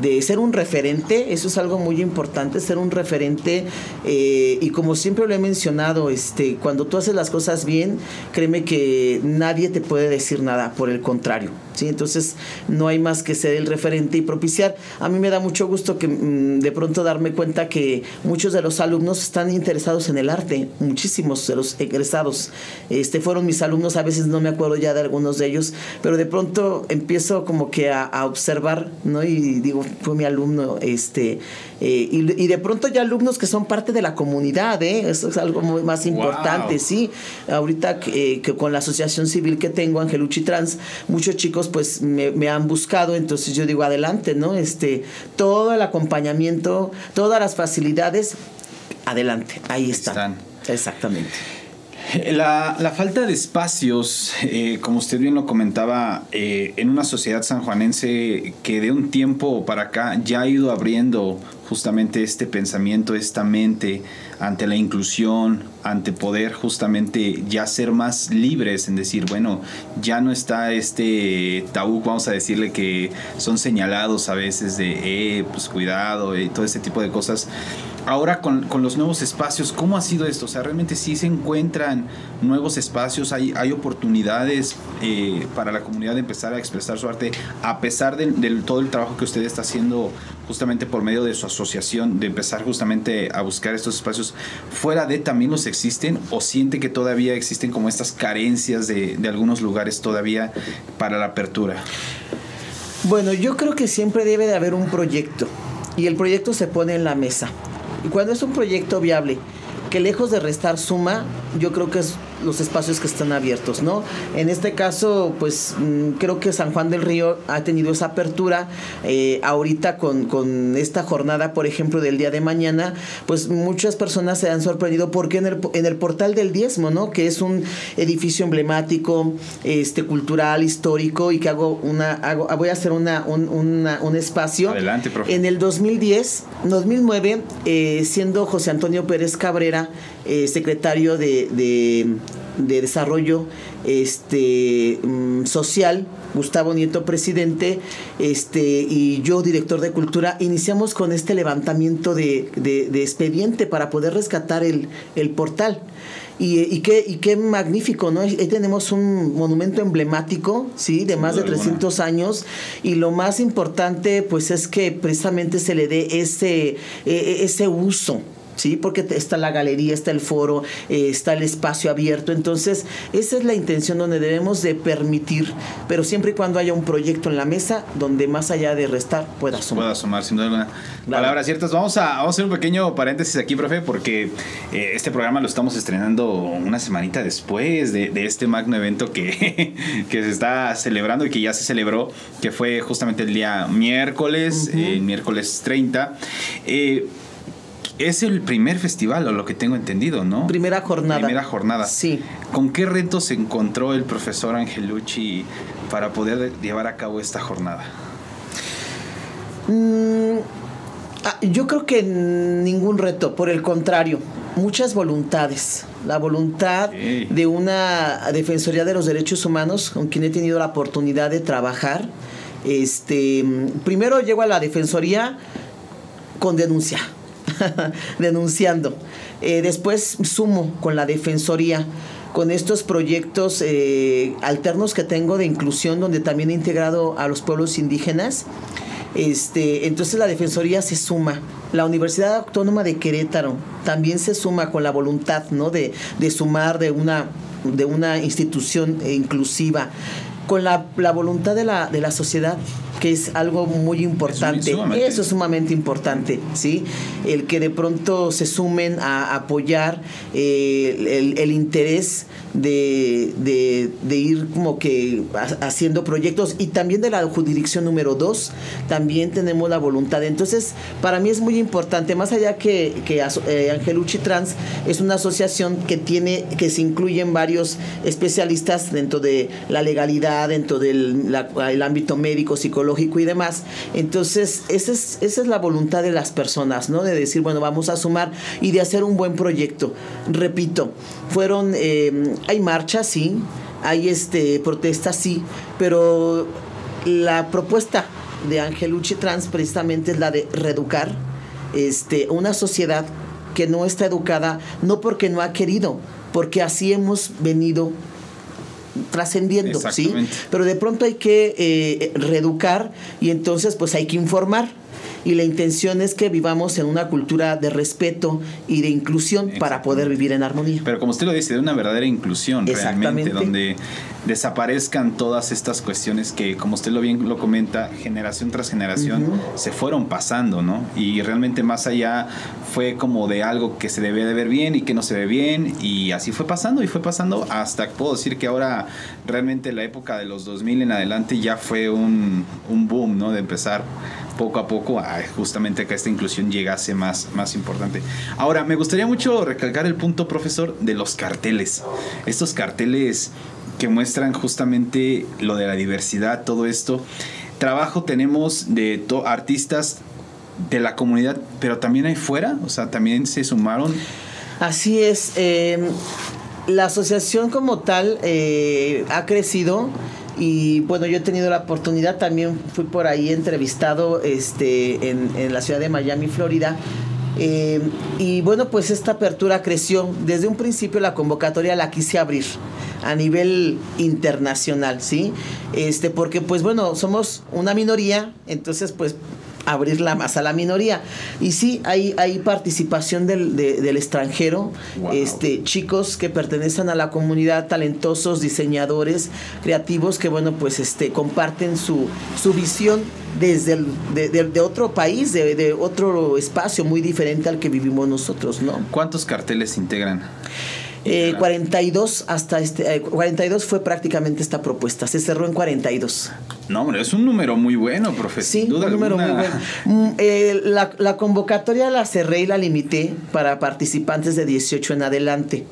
de ser un referente, eso es algo muy importante, ser un referente eh, y como siempre lo he mencionado, este, cuando tú haces las cosas bien, créeme que nadie te puede decir nada, por el contrario, ¿sí? Entonces no hay más que ser el referente y propiciar. A mí me da mucho gusto que mm, de pronto darme cuenta que muchos de los alumnos están interesados en el arte, muchísimos de los egresados, este, fueron mis alumnos, a veces no me acuerdo ya de algunos de ellos, pero de pronto empiezo como que a, a observar, ¿no? Y digo, fue mi alumno, este, eh, y, de pronto ya alumnos que son parte de la comunidad, ¿eh? Eso es algo muy más importante, sí. Ahorita eh, que con la asociación civil que tengo, Angeluchi Trans, muchos chicos pues me, han buscado, entonces yo digo, adelante, ¿no? Este, todo el acompañamiento, todas las facilidades, adelante, ahí están. Exactamente. La, la, falta de espacios, eh, como usted bien lo comentaba, eh, en una sociedad sanjuanense que de un tiempo para acá ya ha ido abriendo justamente este pensamiento, esta mente ante la inclusión, ante poder justamente ya ser más libres en decir, bueno, ya no está este tabú, vamos a decirle que son señalados a veces de, eh, pues cuidado y todo ese tipo de cosas ahora con, los nuevos espacios, ¿cómo ha sido esto? O sea, realmente sí se encuentran nuevos espacios, hay, hay oportunidades eh, para la comunidad de empezar a expresar su arte, a pesar de, todo el trabajo que usted está haciendo justamente por medio de su asociación, de empezar justamente a buscar estos espacios, fuera de también los existen o siente que todavía existen como estas carencias de, de algunos lugares todavía para la apertura? Bueno, yo creo que siempre debe de haber un proyecto y el proyecto se pone en la mesa. Y cuando es un proyecto viable, que lejos de restar suma, yo creo que es los espacios que están abiertos, ¿no? En este caso, pues mm, creo que San Juan del Río ha tenido esa apertura. Eh, ahorita con, con, esta jornada, por ejemplo, del día de mañana, pues muchas personas se han sorprendido porque en el, en el portal del diezmo, ¿no? Que es un edificio emblemático, este, cultural, histórico y que hago una, hago, voy a hacer una, un, un espacio. Adelante, profe. En el 2010, 2009, eh, siendo José Antonio Pérez Cabrera, eh, secretario de, de, Desarrollo este, mm, Social, Gustavo Nieto, presidente, este, y yo, director de Cultura, iniciamos con este levantamiento de, de, expediente para poder rescatar el, el portal. Y, y, qué, y qué magnífico, ¿no? Ahí tenemos un monumento emblemático, ¿sí? De más de 300 años. Y lo más importante, pues, es que precisamente se le dé ese, e, e, ese uso, ¿sí? Porque está la galería, está el foro, eh, está el espacio abierto. Entonces, esa es la intención donde debemos de permitir, pero siempre y cuando haya un proyecto en la mesa donde más allá de restar pueda sumar. Pueda sumar, sin duda alguna. Palabras ciertas. Vamos a, vamos a hacer un pequeño paréntesis aquí, profe, porque eh, este programa lo estamos estrenando una semanita después de, este magno evento que, que se está celebrando y que ya se celebró, que fue justamente el día miércoles, el miércoles 30. Eh, es el primer festival, o lo que tengo entendido, ¿no? Primera jornada. Primera jornada. Sí. ¿Con qué retos se encontró el profesor Angelucci para poder llevar a cabo esta jornada? Mm, ah, yo creo que ningún reto, por el contrario, muchas voluntades. La voluntad de una Defensoría de los Derechos Humanos con quien he tenido la oportunidad de trabajar. Este, primero llego a la Defensoría con denuncia denunciando. Eh, después sumo con la Defensoría con estos proyectos eh, alternos que tengo de inclusión, donde también he integrado a los pueblos indígenas. Este, entonces la Defensoría se suma. La Universidad Autónoma de Querétaro también se suma con la voluntad ¿no? de, de sumar de una, de una institución inclusiva, con la, la voluntad de la, de la sociedad que es algo muy importante. Eso es sumamente importante, ¿sí? El que de pronto se sumen a apoyar eh, el, interés de, de, ir como que haciendo proyectos y también de la jurisdicción número dos, también tenemos la voluntad. Entonces, para mí es muy importante, más allá que, que eh, Angelucci Trans es una asociación que tiene, que se incluyen varios especialistas dentro de la legalidad, dentro del el ámbito médico, psicológico y demás. Entonces, esa es, esa es la voluntad de las personas, ¿no? De decir, bueno, vamos a sumar y de hacer un buen proyecto. Repito, fueron, eh, hay marchas, sí, hay este, protestas, sí, pero la propuesta de Angelucci Trans precisamente es la de reeducar este, una sociedad que no está educada, no porque no ha querido, porque así hemos venido trascendiendo, ¿sí? Pero de pronto hay que eh, reeducar y entonces pues hay que informar y la intención es que vivamos en una cultura de respeto y de inclusión para poder vivir en armonía. Pero como usted lo dice, de una verdadera inclusión realmente, donde desaparezcan todas estas cuestiones que, como usted lo bien lo comenta, generación tras generación se fueron pasando, ¿no? Y realmente más allá fue como de algo que se debe de ver bien y que no se ve bien, y así fue pasando y fue pasando hasta puedo decir que ahora realmente la época de los 2000 en adelante ya fue un, un boom, ¿no? De empezar poco a poco a justamente que esta inclusión llegase más, más importante. Ahora, me gustaría mucho recalcar el punto, profesor, de los carteles. Estos carteles que muestran justamente lo de la diversidad, todo esto. Trabajo tenemos de artistas de la comunidad, pero también hay fuera, o sea, también se sumaron. Así es. Eh, la asociación como tal eh, ha crecido y bueno, yo he tenido la oportunidad, también fui por ahí entrevistado este, en, la ciudad de Miami, Florida. Eh, y bueno, pues esta apertura creció. Desde un principio la convocatoria la quise abrir a nivel internacional, ¿sí? Este, porque pues bueno, somos una minoría, entonces pues abrirla más a la minoría. Y sí, hay, hay participación del, del extranjero, este, chicos que pertenecen a la comunidad, talentosos, diseñadores, creativos, que bueno, pues este, comparten su, su visión desde el, de, de, otro país, de, de, otro espacio muy diferente al que vivimos nosotros, ¿no? ¿Cuántos carteles integran? Eh, 42 hasta este 42 eh, fue prácticamente esta propuesta, se cerró en 42. No, hombre, es un número muy bueno, profesor. Sí, un número muy bueno. Mm, eh, la, la convocatoria la cerré y la limité para participantes de 18 en adelante.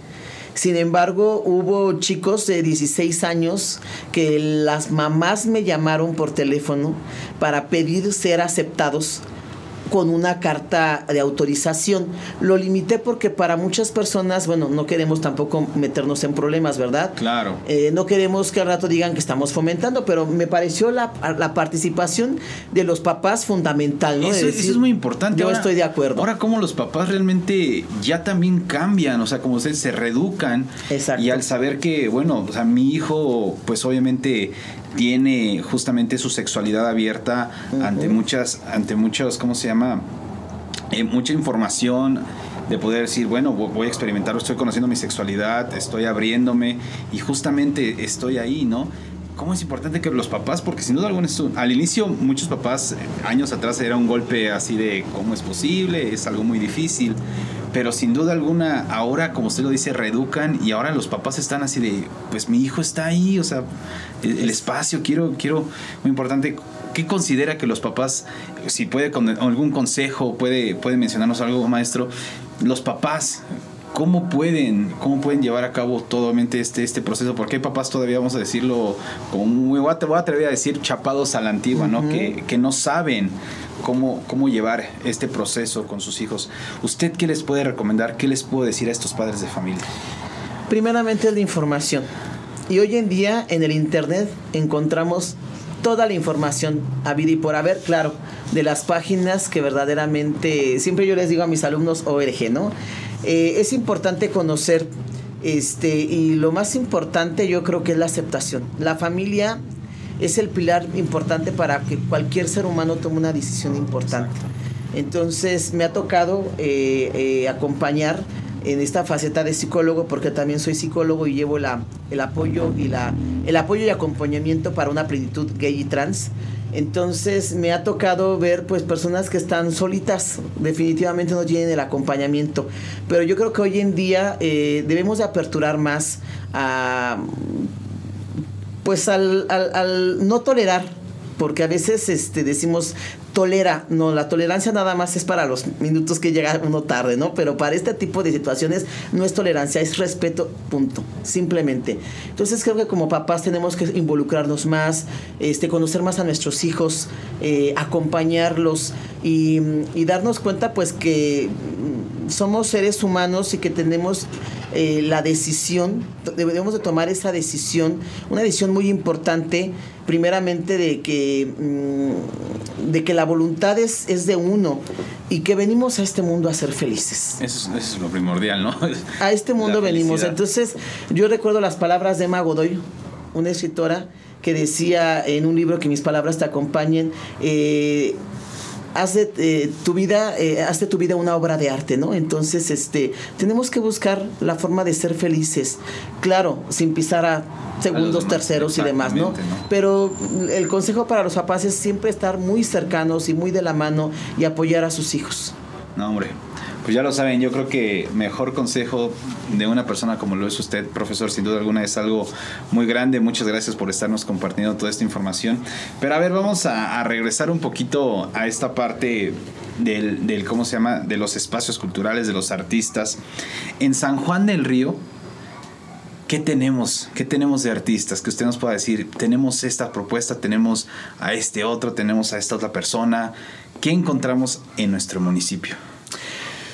Sin embargo, hubo chicos de 16 años que las mamás me llamaron por teléfono para pedir ser aceptados con una carta de autorización. Lo limité porque para muchas personas, bueno, no queremos tampoco meternos en problemas, ¿verdad? Claro. Eh, no queremos que al rato digan que estamos fomentando, pero me pareció la, participación de los papás fundamental, ¿no? Eso, es muy importante. Yo estoy de acuerdo. Ahora, como los papás realmente ya también cambian, o sea, como ustedes se reeducan. Exacto. Y al saber que, bueno, o sea, mi hijo, pues obviamente tiene justamente su sexualidad abierta ante muchas, ante muchos, ¿cómo se llama? Eh, mucha información de poder decir, bueno, voy a experimentar, estoy conociendo mi sexualidad, estoy abriéndome y justamente estoy ahí, ¿no? ¿Cómo es importante que los papás, porque sin duda alguna, al inicio muchos papás, eh, años atrás era un golpe así de, ¿cómo es posible? Es algo muy difícil. Pero sin duda alguna, ahora, como usted lo dice, reeducan y ahora los papás están así de, pues mi hijo está ahí, o sea, el, espacio, quiero, quiero, muy importante, ¿qué considera que los papás, si puede con algún consejo, puede, puede mencionarnos algo, maestro, los papás, ¿Cómo pueden, ¿Cómo pueden llevar a cabo totalmente este, este proceso? Porque hay papás todavía, vamos a decirlo, como muy, voy a atrever a decir, chapados a la antigua, ¿no? Que, que, no saben cómo, cómo llevar este proceso con sus hijos. ¿Usted qué les puede recomendar? ¿Qué les puedo decir a estos padres de familia? Primeramente la información. Y hoy en día en el Internet encontramos toda la información a vida y por haber, claro, de las páginas que verdaderamente, siempre yo les digo a mis alumnos ORG, ¿no? Eh, es importante conocer, este, y lo más importante yo creo que es la aceptación. La familia es el pilar importante para que cualquier ser humano tome una decisión importante. Entonces me ha tocado eh, eh, acompañar en esta faceta de psicólogo porque también soy psicólogo y llevo la, el apoyo y la el apoyo y acompañamiento para una plenitud gay y trans Entonces me ha tocado ver pues personas que están solitas, definitivamente no tienen el acompañamiento. Pero yo creo que hoy en día eh, debemos de aperturar más a pues al, al, al no tolerar porque a veces este, decimos tolera, no, la tolerancia nada más es para los minutos que llega uno tarde, ¿no? Pero para este tipo de situaciones no es tolerancia, es respeto, punto, simplemente. Entonces creo que como papás tenemos que involucrarnos más, este, conocer más a nuestros hijos, eh, acompañarlos y, y darnos cuenta pues que somos seres humanos y que tenemos eh, la decisión, debemos de tomar esa decisión, una decisión muy importante, primeramente de que, mm, de que la voluntad es, es, de uno y que venimos a este mundo a ser felices. Eso es, eso es lo primordial, ¿no? A este mundo venimos. Entonces, yo recuerdo las palabras de Emma Godoy, una escritora que decía en un libro que mis palabras te acompañen, eh, haz de eh, tu vida, eh, haz de tu vida una obra de arte, ¿no? Entonces, este, tenemos que buscar la forma de ser felices. Claro, sin pisar a segundos, terceros y demás, ¿no? ¿no? Pero el consejo para los papás es siempre estar muy cercanos y muy de la mano y apoyar a sus hijos. No, hombre. Pues ya lo saben, yo creo que mejor consejo de una persona como lo es usted, profesor, sin duda alguna es algo muy grande. Muchas gracias por estarnos compartiendo toda esta información. Pero a ver, vamos a, a regresar un poquito a esta parte del, del, ¿cómo se llama? De los espacios culturales, de los artistas. En San Juan del Río, ¿Qué tenemos? ¿Qué tenemos de artistas? Que usted nos pueda decir, tenemos esta propuesta, tenemos a este otro, tenemos a esta otra persona. ¿Qué encontramos en nuestro municipio?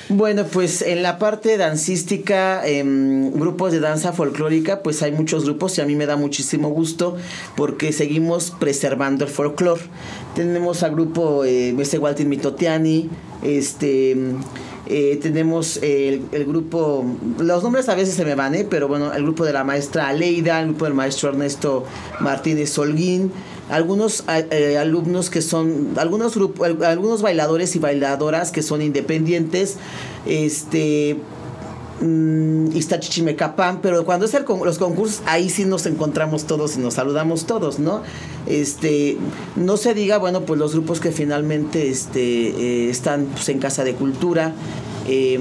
Bueno, pues en la parte dancística, eh, grupos de danza folclórica, pues hay muchos grupos y a mí me da muchísimo gusto porque seguimos preservando el folclore. Tenemos al grupo eh, Mese Walter Mitotiani, este... Eh, tenemos el, el, grupo, los nombres a veces se me van, ¿eh? pero bueno, el grupo de la maestra Aleida, el grupo del maestro Ernesto Martínez Holguín, algunos eh, alumnos que son, algunos grupos, algunos bailadores y bailadoras que son independientes, este mmm, Iztachichimecapán, pero cuando es el, los concursos, ahí sí nos encontramos todos y nos saludamos todos, ¿no? Este, no se diga, bueno, pues los grupos que finalmente este, eh, están pues, en Casa de Cultura, eh,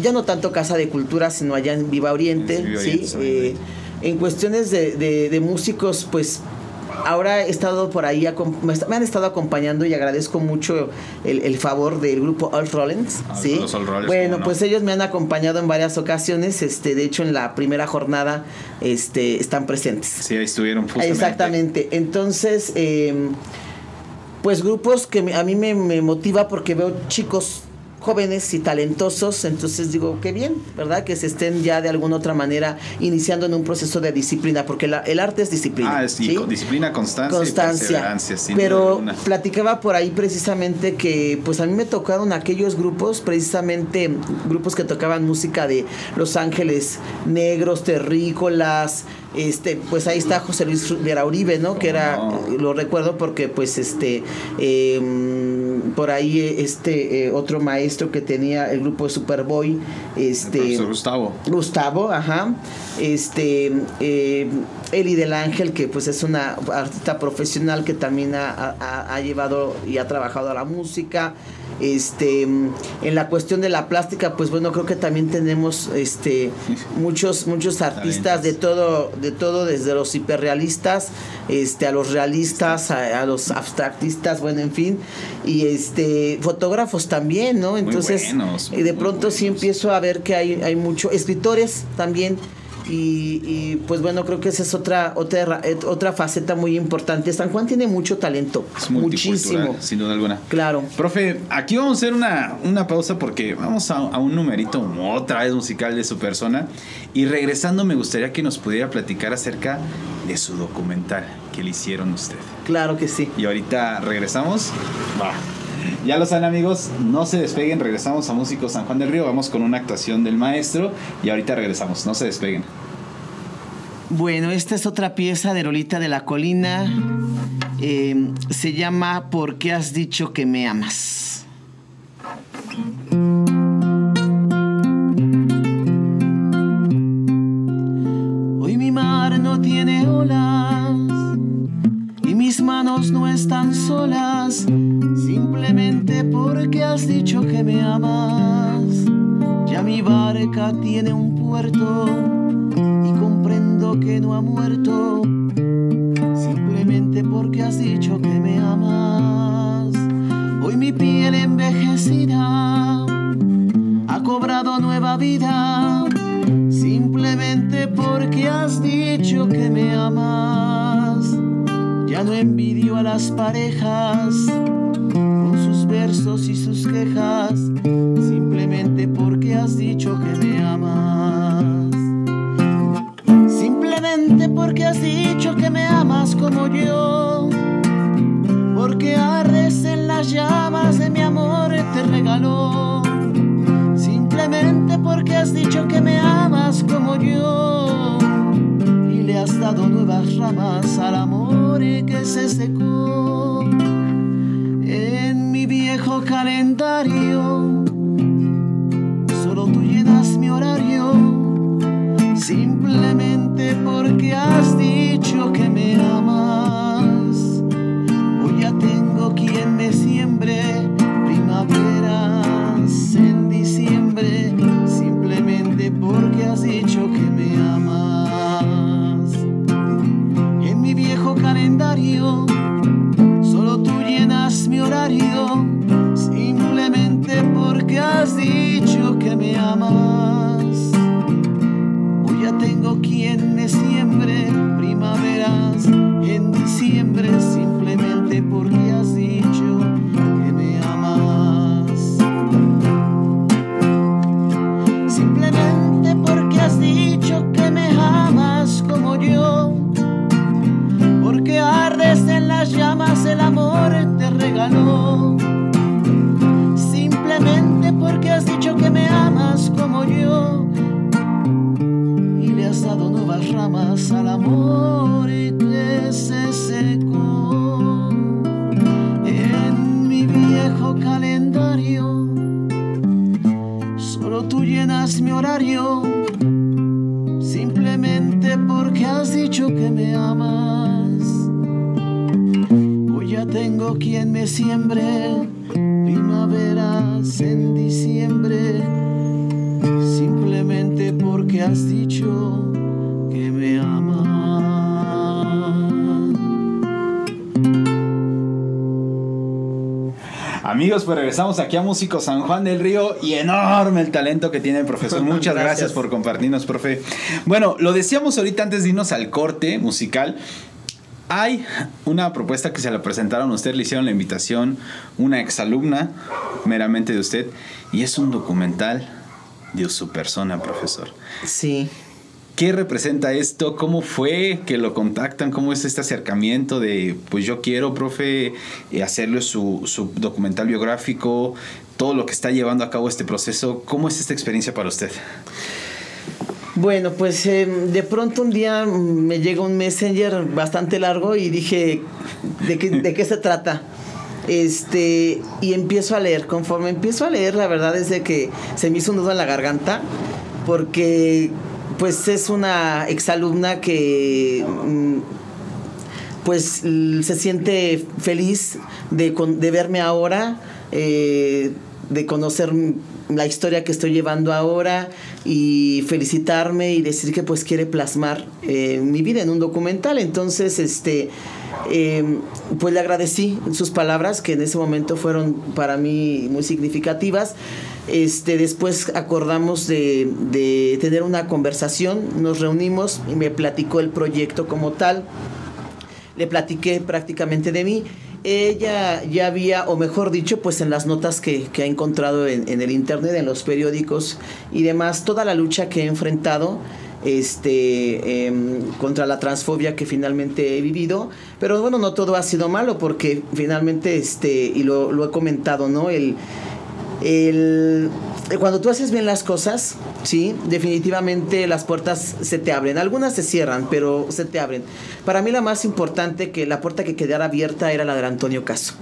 ya no tanto Casa de Cultura, sino allá en Viva Oriente, Viva ¿sí? Eh, en cuestiones de, de, de músicos, pues ahora he estado por ahí, me han estado acompañando y agradezco mucho el, el favor del grupo All Rollins. Ah, ¿sí? All Rollins, bueno, no? pues ellos me han acompañado en varias ocasiones. Este, de hecho, en la primera jornada este, están presentes. Sí, ahí estuvieron justamente. Exactamente. Entonces, eh, pues grupos que a mí me, me motiva porque veo chicos jóvenes y talentosos, entonces digo, qué bien, ¿verdad? Que se estén ya de alguna otra manera iniciando en un proceso de disciplina, porque la, el arte es disciplina. Ah, sí, ¿sí? disciplina, constancia, constancia. Pero platicaba por ahí precisamente que pues a mí me tocaron aquellos grupos, precisamente grupos que tocaban música de Los Ángeles Negros, Terrícolas, este pues ahí está José Luis Vera Uribe no que era no. lo recuerdo porque pues este eh, por ahí este eh, otro maestro que tenía el grupo de Superboy este Gustavo Gustavo ajá este eh, Eli del Ángel que pues es una artista profesional que también ha, ha, ha llevado y ha trabajado a la música. Este en la cuestión de la plástica pues bueno creo que también tenemos este muchos muchos artistas de todo de todo desde los hiperrealistas este a los realistas a, a, los abstractistas bueno en fin y este fotógrafos también no entonces buenos, y de pronto sí empiezo a ver que hay hay mucho escritores también y, y, pues bueno, creo que esa es otra, otra, otra faceta muy importante. San Juan tiene mucho talento, es muchísimo. Sin duda alguna. Claro. Profe, aquí vamos a hacer una, una pausa porque vamos a, a, un numerito otra vez musical de su persona. Y regresando, me gustaría que nos pudiera platicar acerca de su documental que le hicieron usted. Claro que sí. Y ahorita regresamos. Va. Ya lo saben amigos, no se despeguen, regresamos a Músicos San Juan del Río, vamos con una actuación del maestro y ahorita regresamos, no se despeguen. Bueno, esta es otra pieza de Lolita de la Colina, eh, se llama ¿Por qué has dicho que me amas? Porque has dicho que me amas. Ya mi barca tiene un puerto y comprendo que no ha muerto, simplemente porque has dicho que me amas. Hoy mi piel envejecida ha cobrado nueva vida, simplemente porque has dicho que me amas. Ya no envidio a las parejas versos y sus quejas, simplemente porque has dicho que me amas. Simplemente porque has dicho que me amas como yo, porque ardes en las llamas de mi amor te regaló. Simplemente porque has dicho que me amas como yo y le has dado nuevas ramas al amor que se secó calendario. Solo tú llenas mi horario, simplemente porque has dicho aquí a Músico San Juan del Río y enorme el talento que tiene el profesor. Muchas gracias. Gracias. por compartirnos, profe. Bueno, lo decíamos ahorita antes de irnos al corte musical. Hay una propuesta que se la presentaron a usted, le hicieron la invitación, una exalumna meramente de usted, y es un documental de su persona, profesor. Sí. ¿Qué representa esto? ¿Cómo fue que lo contactan? ¿Cómo es este acercamiento de, pues yo quiero, profe, eh, hacerle su, su documental biográfico, todo lo que está llevando a cabo este proceso? ¿Cómo es esta experiencia para usted? Bueno, pues eh, de pronto un día me llega un messenger bastante largo y dije, ¿de qué, de qué se trata? Este, y empiezo a leer. Conforme empiezo a leer, la verdad es de que se me hizo un nudo en la garganta, porque pues es una exalumna que mm, pues se siente feliz de, verme ahora, eh, de conocer la historia que estoy llevando ahora y felicitarme y decir que pues quiere plasmar eh, mi vida en un documental. Entonces, este, eh, pues le agradecí sus palabras que en ese momento fueron para mí muy significativas. Este, después acordamos de, tener una conversación, nos reunimos y me platicó el proyecto como tal. Le platiqué prácticamente de mí. Ella ya había, o mejor dicho, pues en las notas que, ha encontrado en, en el internet, en los periódicos y demás, toda la lucha que he enfrentado este em, contra la transfobia que finalmente he vivido. Pero bueno no todo ha sido malo porque finalmente este y lo, lo he comentado no el el, cuando tú haces bien las cosas, sí, definitivamente las puertas se te abren. Algunas se cierran, pero se te abren. Para mí la más importante que la puerta que quedara abierta era la del Antonio Caso.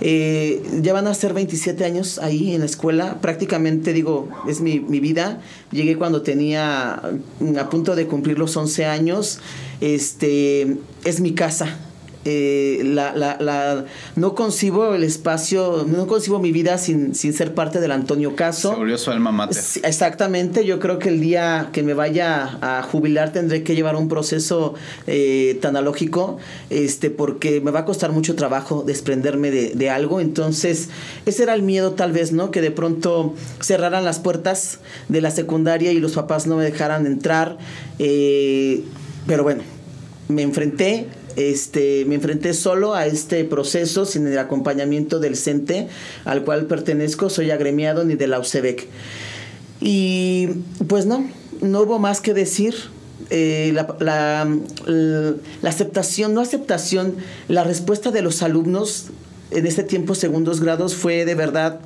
Eh, ya van a ser 27 años ahí en la escuela. Prácticamente digo, es mi, mi vida. Llegué cuando tenía mm, a punto de cumplir los 11 años. Este, es mi casa eh, la, la, la, no concibo el espacio, no concibo mi vida sin, sin ser parte del Antonio Caso. Se volvió su alma mater. exactamente, yo creo que el día que me vaya a jubilar tendré que llevar un proceso eh, tan alógico, este, porque me va a costar mucho trabajo desprenderme de, de, algo. Entonces, ese era el miedo tal vez, ¿no? Que de pronto cerraran las puertas de la secundaria y los papás no me dejaran entrar. Eh, pero bueno, me enfrenté, este, me enfrenté solo a este proceso sin el acompañamiento del CENTE al cual pertenezco, soy agremiado ni de la UCEBEC. Y pues no, no hubo más que decir. Eh, la, la, la, aceptación, no aceptación, la respuesta de los alumnos en este tiempo segundos grados fue de verdad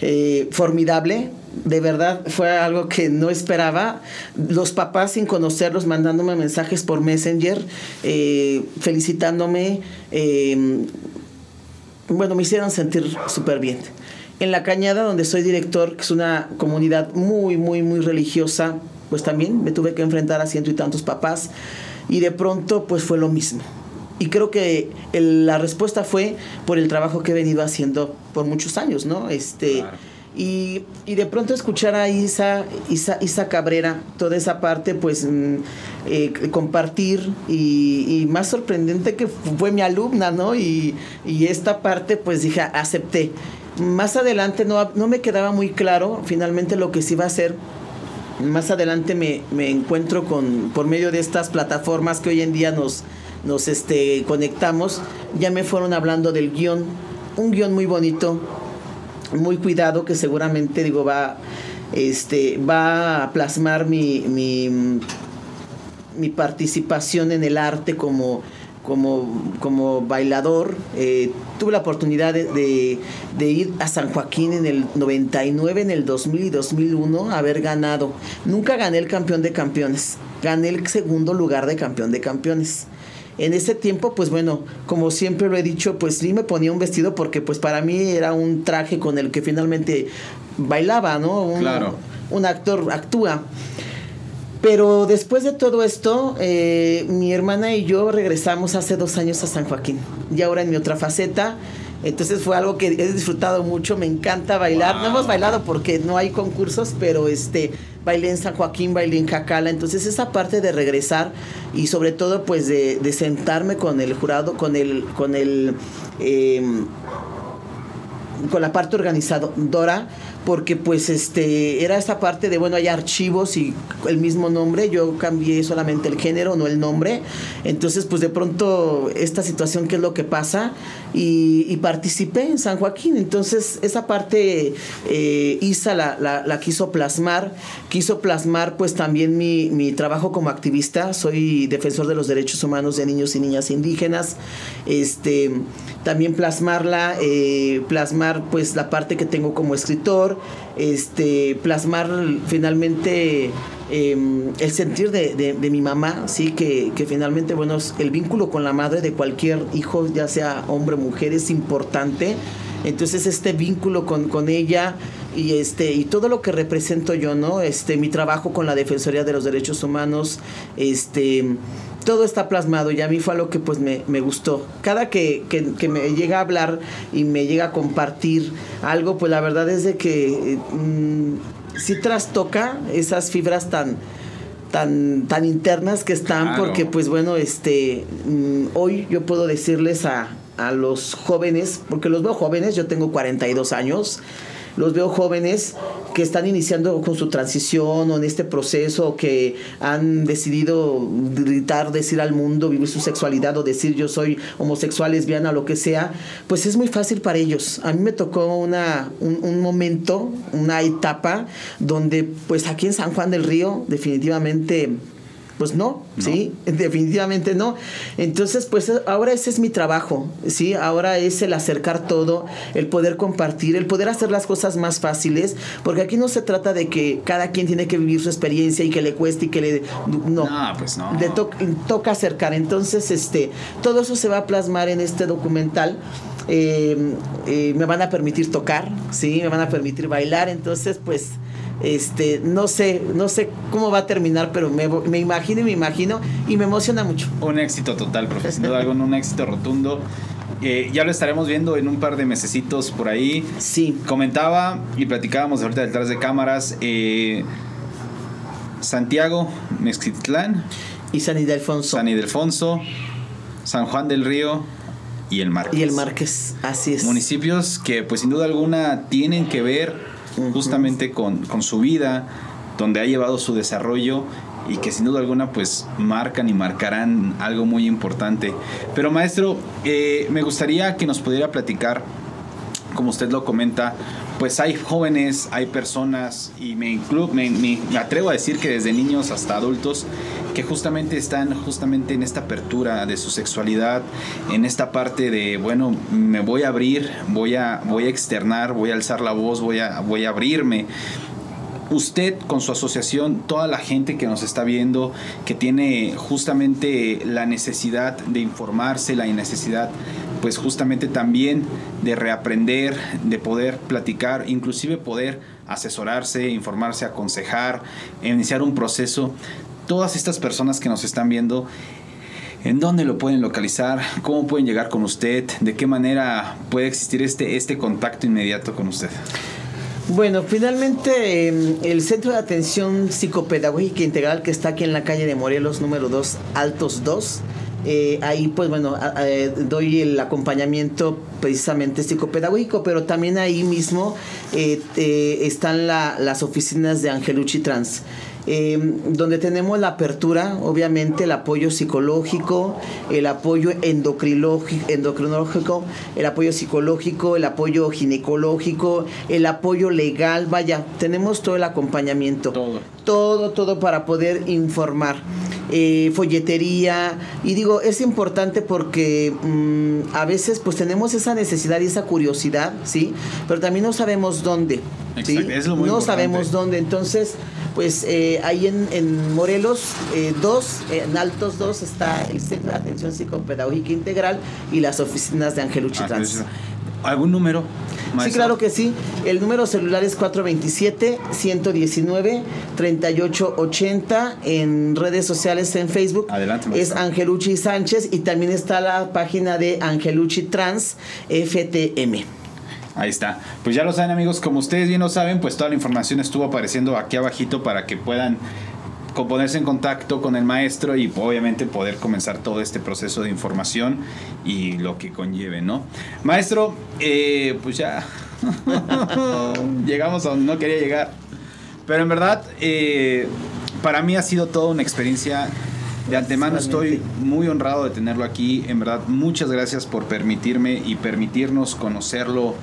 eh, formidable. De verdad fue algo que no esperaba. Los papás sin conocerlos mandándome mensajes por Messenger, eh, felicitándome. Eh, bueno, me hicieron sentir súper bien. En La Cañada, donde soy director, que es una comunidad muy, muy, muy religiosa, pues también me tuve que enfrentar a ciento y tantos papás. Y de pronto, pues fue lo mismo y creo que la respuesta fue por el trabajo que he venido haciendo por muchos años, ¿no? Este, y, y, de pronto escuchar a Isa, Isa, Isa Cabrera, toda esa parte, pues mm, eh, compartir y, más sorprendente que fue mi alumna, ¿no? Y, y esta parte, pues dije, acepté. Más adelante no, no me quedaba muy claro finalmente lo que se iba a hacer más adelante me, me, encuentro con por medio de estas plataformas que hoy en día nos, nos este, conectamos, ya me fueron hablando del guion, un guion muy bonito, muy cuidado, que seguramente digo va, este, va a plasmar mi, mi, participación en el arte como, como, como bailador. Eh, tuve la oportunidad de, de, ir a San Joaquín en el 99, en el 2000 y 2001, haber ganado. Nunca gané el campeón de campeones, gané el segundo lugar de campeón de campeones en ese tiempo, pues bueno, como siempre lo he dicho, pues sí me ponía un vestido porque pues para mí era un traje con el que finalmente bailaba, ¿no? Un, claro. Un actor actúa. Pero después de todo esto, eh, mi hermana y yo regresamos hace dos años a San Joaquín. Y ahora en mi otra faceta. Entonces fue algo que he disfrutado mucho, me encanta bailar. No hemos bailado porque no hay concursos, pero este bailé en San Joaquín, bailé en Jacala. Entonces esa parte de regresar y sobre todo pues de, de sentarme con el jurado, con el, con el eh, con la parte organizadora porque pues este era esta parte de bueno hay archivos y el mismo nombre yo cambié solamente el género no el nombre. Entonces pues de pronto esta situación qué es lo que pasa y, y participé en San Joaquín. Entonces esa parte eh, Isa la, la, la, quiso plasmar quiso plasmar pues también mi, mi trabajo como activista. Soy defensor de los derechos humanos de niños y niñas indígenas. Este también plasmarla eh, plasmar pues la parte que tengo como escritor este, plasmar finalmente eh, el sentir de, de, de, mi mamá, sí, que, que finalmente, bueno, el vínculo con la madre de cualquier hijo, ya sea hombre o mujer, es importante. Entonces este vínculo con, con, ella y este y todo lo que represento yo, ¿no? Este mi trabajo con la Defensoría de los Derechos Humanos, este todo está plasmado y a mí fue algo que pues me, me gustó. Cada que, que, que, me llega a hablar y me llega a compartir algo, pues la verdad es de que mmm, sí trastoca esas fibras tan tan tan internas que están claro. porque pues bueno, este mmm, hoy yo puedo decirles a a los jóvenes, porque los veo jóvenes, yo tengo 42 años, los veo jóvenes que están iniciando con su transición o en este proceso, que han decidido gritar, decir al mundo, vivir su sexualidad o decir yo soy homosexual, lesbiana, lo que sea, pues es muy fácil para ellos. A mí me tocó una, un, un momento, una etapa donde pues aquí en San Juan del Río definitivamente pues no, no, sí, definitivamente no. Entonces, pues ahora ese es mi trabajo, sí, ahora es el acercar todo, el poder compartir, el poder hacer las cosas más fáciles, porque aquí no se trata de que cada quien tiene que vivir su experiencia y que le cueste y que le no, no pues no. Le to toca acercar. Entonces, este, todo eso se va a plasmar en este documental. Eh, eh, me van a permitir tocar, sí, me van a permitir bailar, entonces, pues Este, no sé, no sé cómo va a terminar, pero me, me imagino y me imagino y me emociona mucho. Un éxito total, profesor. algo, un éxito rotundo. Eh, ya lo estaremos viendo en un par de mesecitos por ahí. Sí. Comentaba y platicábamos ahorita detrás de cámaras. Eh, Santiago, Mezquitlán. Y San Ildefonso. San Ildefonso, San Juan del Río y el Márquez. Y el Márquez, así es. Municipios que pues sin duda alguna tienen que ver justamente con, con su vida, donde ha llevado su desarrollo y que sin duda alguna pues marcan y marcarán algo muy importante. Pero maestro, eh, me gustaría que nos pudiera platicar, como usted lo comenta, pues hay jóvenes, hay personas y me, me, me, atrevo a decir que desde niños hasta adultos que justamente están justamente en esta apertura de su sexualidad, en esta parte de, bueno, me voy a abrir, voy a, voy a externar, voy a alzar la voz, voy a, voy a abrirme. Usted con su asociación, toda la gente que nos está viendo, que tiene justamente la necesidad de informarse, la necesidad pues justamente también de reaprender, de poder platicar, inclusive poder asesorarse, informarse, aconsejar, iniciar un proceso. Todas estas personas que nos están viendo, ¿En dónde lo pueden localizar? ¿Cómo pueden llegar con usted? ¿De qué manera puede existir este, este contacto inmediato con usted? Bueno, finalmente em, el Centro de Atención Psicopedagógica Integral que está aquí en la calle de Morelos número 2, Altos 2, eh, ahí pues bueno, doy el acompañamiento precisamente psicopedagógico, pero también ahí mismo eh, están las oficinas de Angelucci Trans. Em, donde tenemos la apertura, obviamente el apoyo psicológico, el apoyo endocrinológico, el apoyo psicológico, el apoyo ginecológico, el apoyo legal, vaya, tenemos todo el acompañamiento. Todo. Todo, todo para poder informar. Eh, folletería y digo es importante porque mm, a veces pues tenemos esa necesidad y esa curiosidad sí pero también no sabemos dónde ¿sí? no sabemos dónde entonces pues eh, ahí en, Morelos 2, eh, en Altos 2 está el Centro de Atención Psicopedagógica Integral y las oficinas de Angelucci ah, Trans. ¿Algún número? Sí, claro que sí. El número celular es 427-119-3880. En redes sociales, en Facebook. Adelante. Es Angelucci Sánchez y también está la página de Angelucci Trans FTM. Ahí está. Pues ya lo saben amigos, como ustedes bien lo saben, pues toda la información estuvo apareciendo aquí abajito para que puedan ponerse en contacto con el maestro y obviamente poder comenzar todo este proceso de información y lo que conlleve, ¿no? Maestro, eh, pues ya llegamos a donde no quería llegar. Pero en verdad, eh, para mí ha sido toda una experiencia. De antemano estoy muy honrado de tenerlo aquí. En verdad, muchas gracias por permitirme y permitirnos conocerlo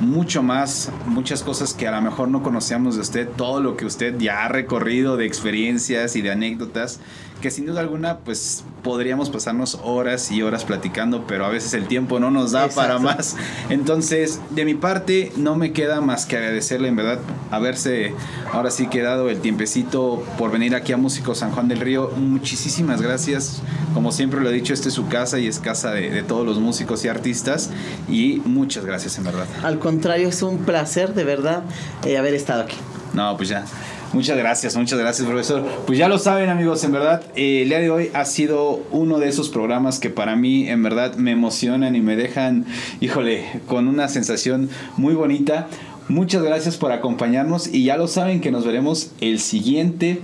mucho más, muchas cosas que a lo mejor no conocíamos de usted, todo lo que usted ya ha recorrido de experiencias y de anécdotas que sin duda alguna pues podríamos pasarnos horas y horas platicando, pero a veces el tiempo no nos da para más. Entonces, de mi parte, no me queda más que agradecerle en verdad haberse ahora sí quedado el tiempecito por venir aquí a Músico San Juan del Río. Muchísimas gracias. Como siempre lo he dicho, esta es su casa y es casa de, todos los músicos y artistas. Y muchas gracias en verdad. Al contrario, es un placer de verdad eh, haber estado aquí. No, pues ya. Muchas gracias, muchas gracias, profesor. Pues ya lo saben, amigos, en verdad, eh, el día de hoy ha sido uno de esos programas que para mí, en verdad, me emocionan y me dejan, híjole, con una sensación muy bonita. Muchas gracias por acompañarnos y ya lo saben que nos veremos el siguiente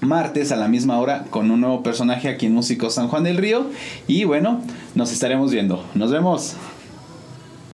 martes a la misma hora con un nuevo personaje aquí en Músico San Juan del Río. Y bueno, nos estaremos viendo. Nos vemos.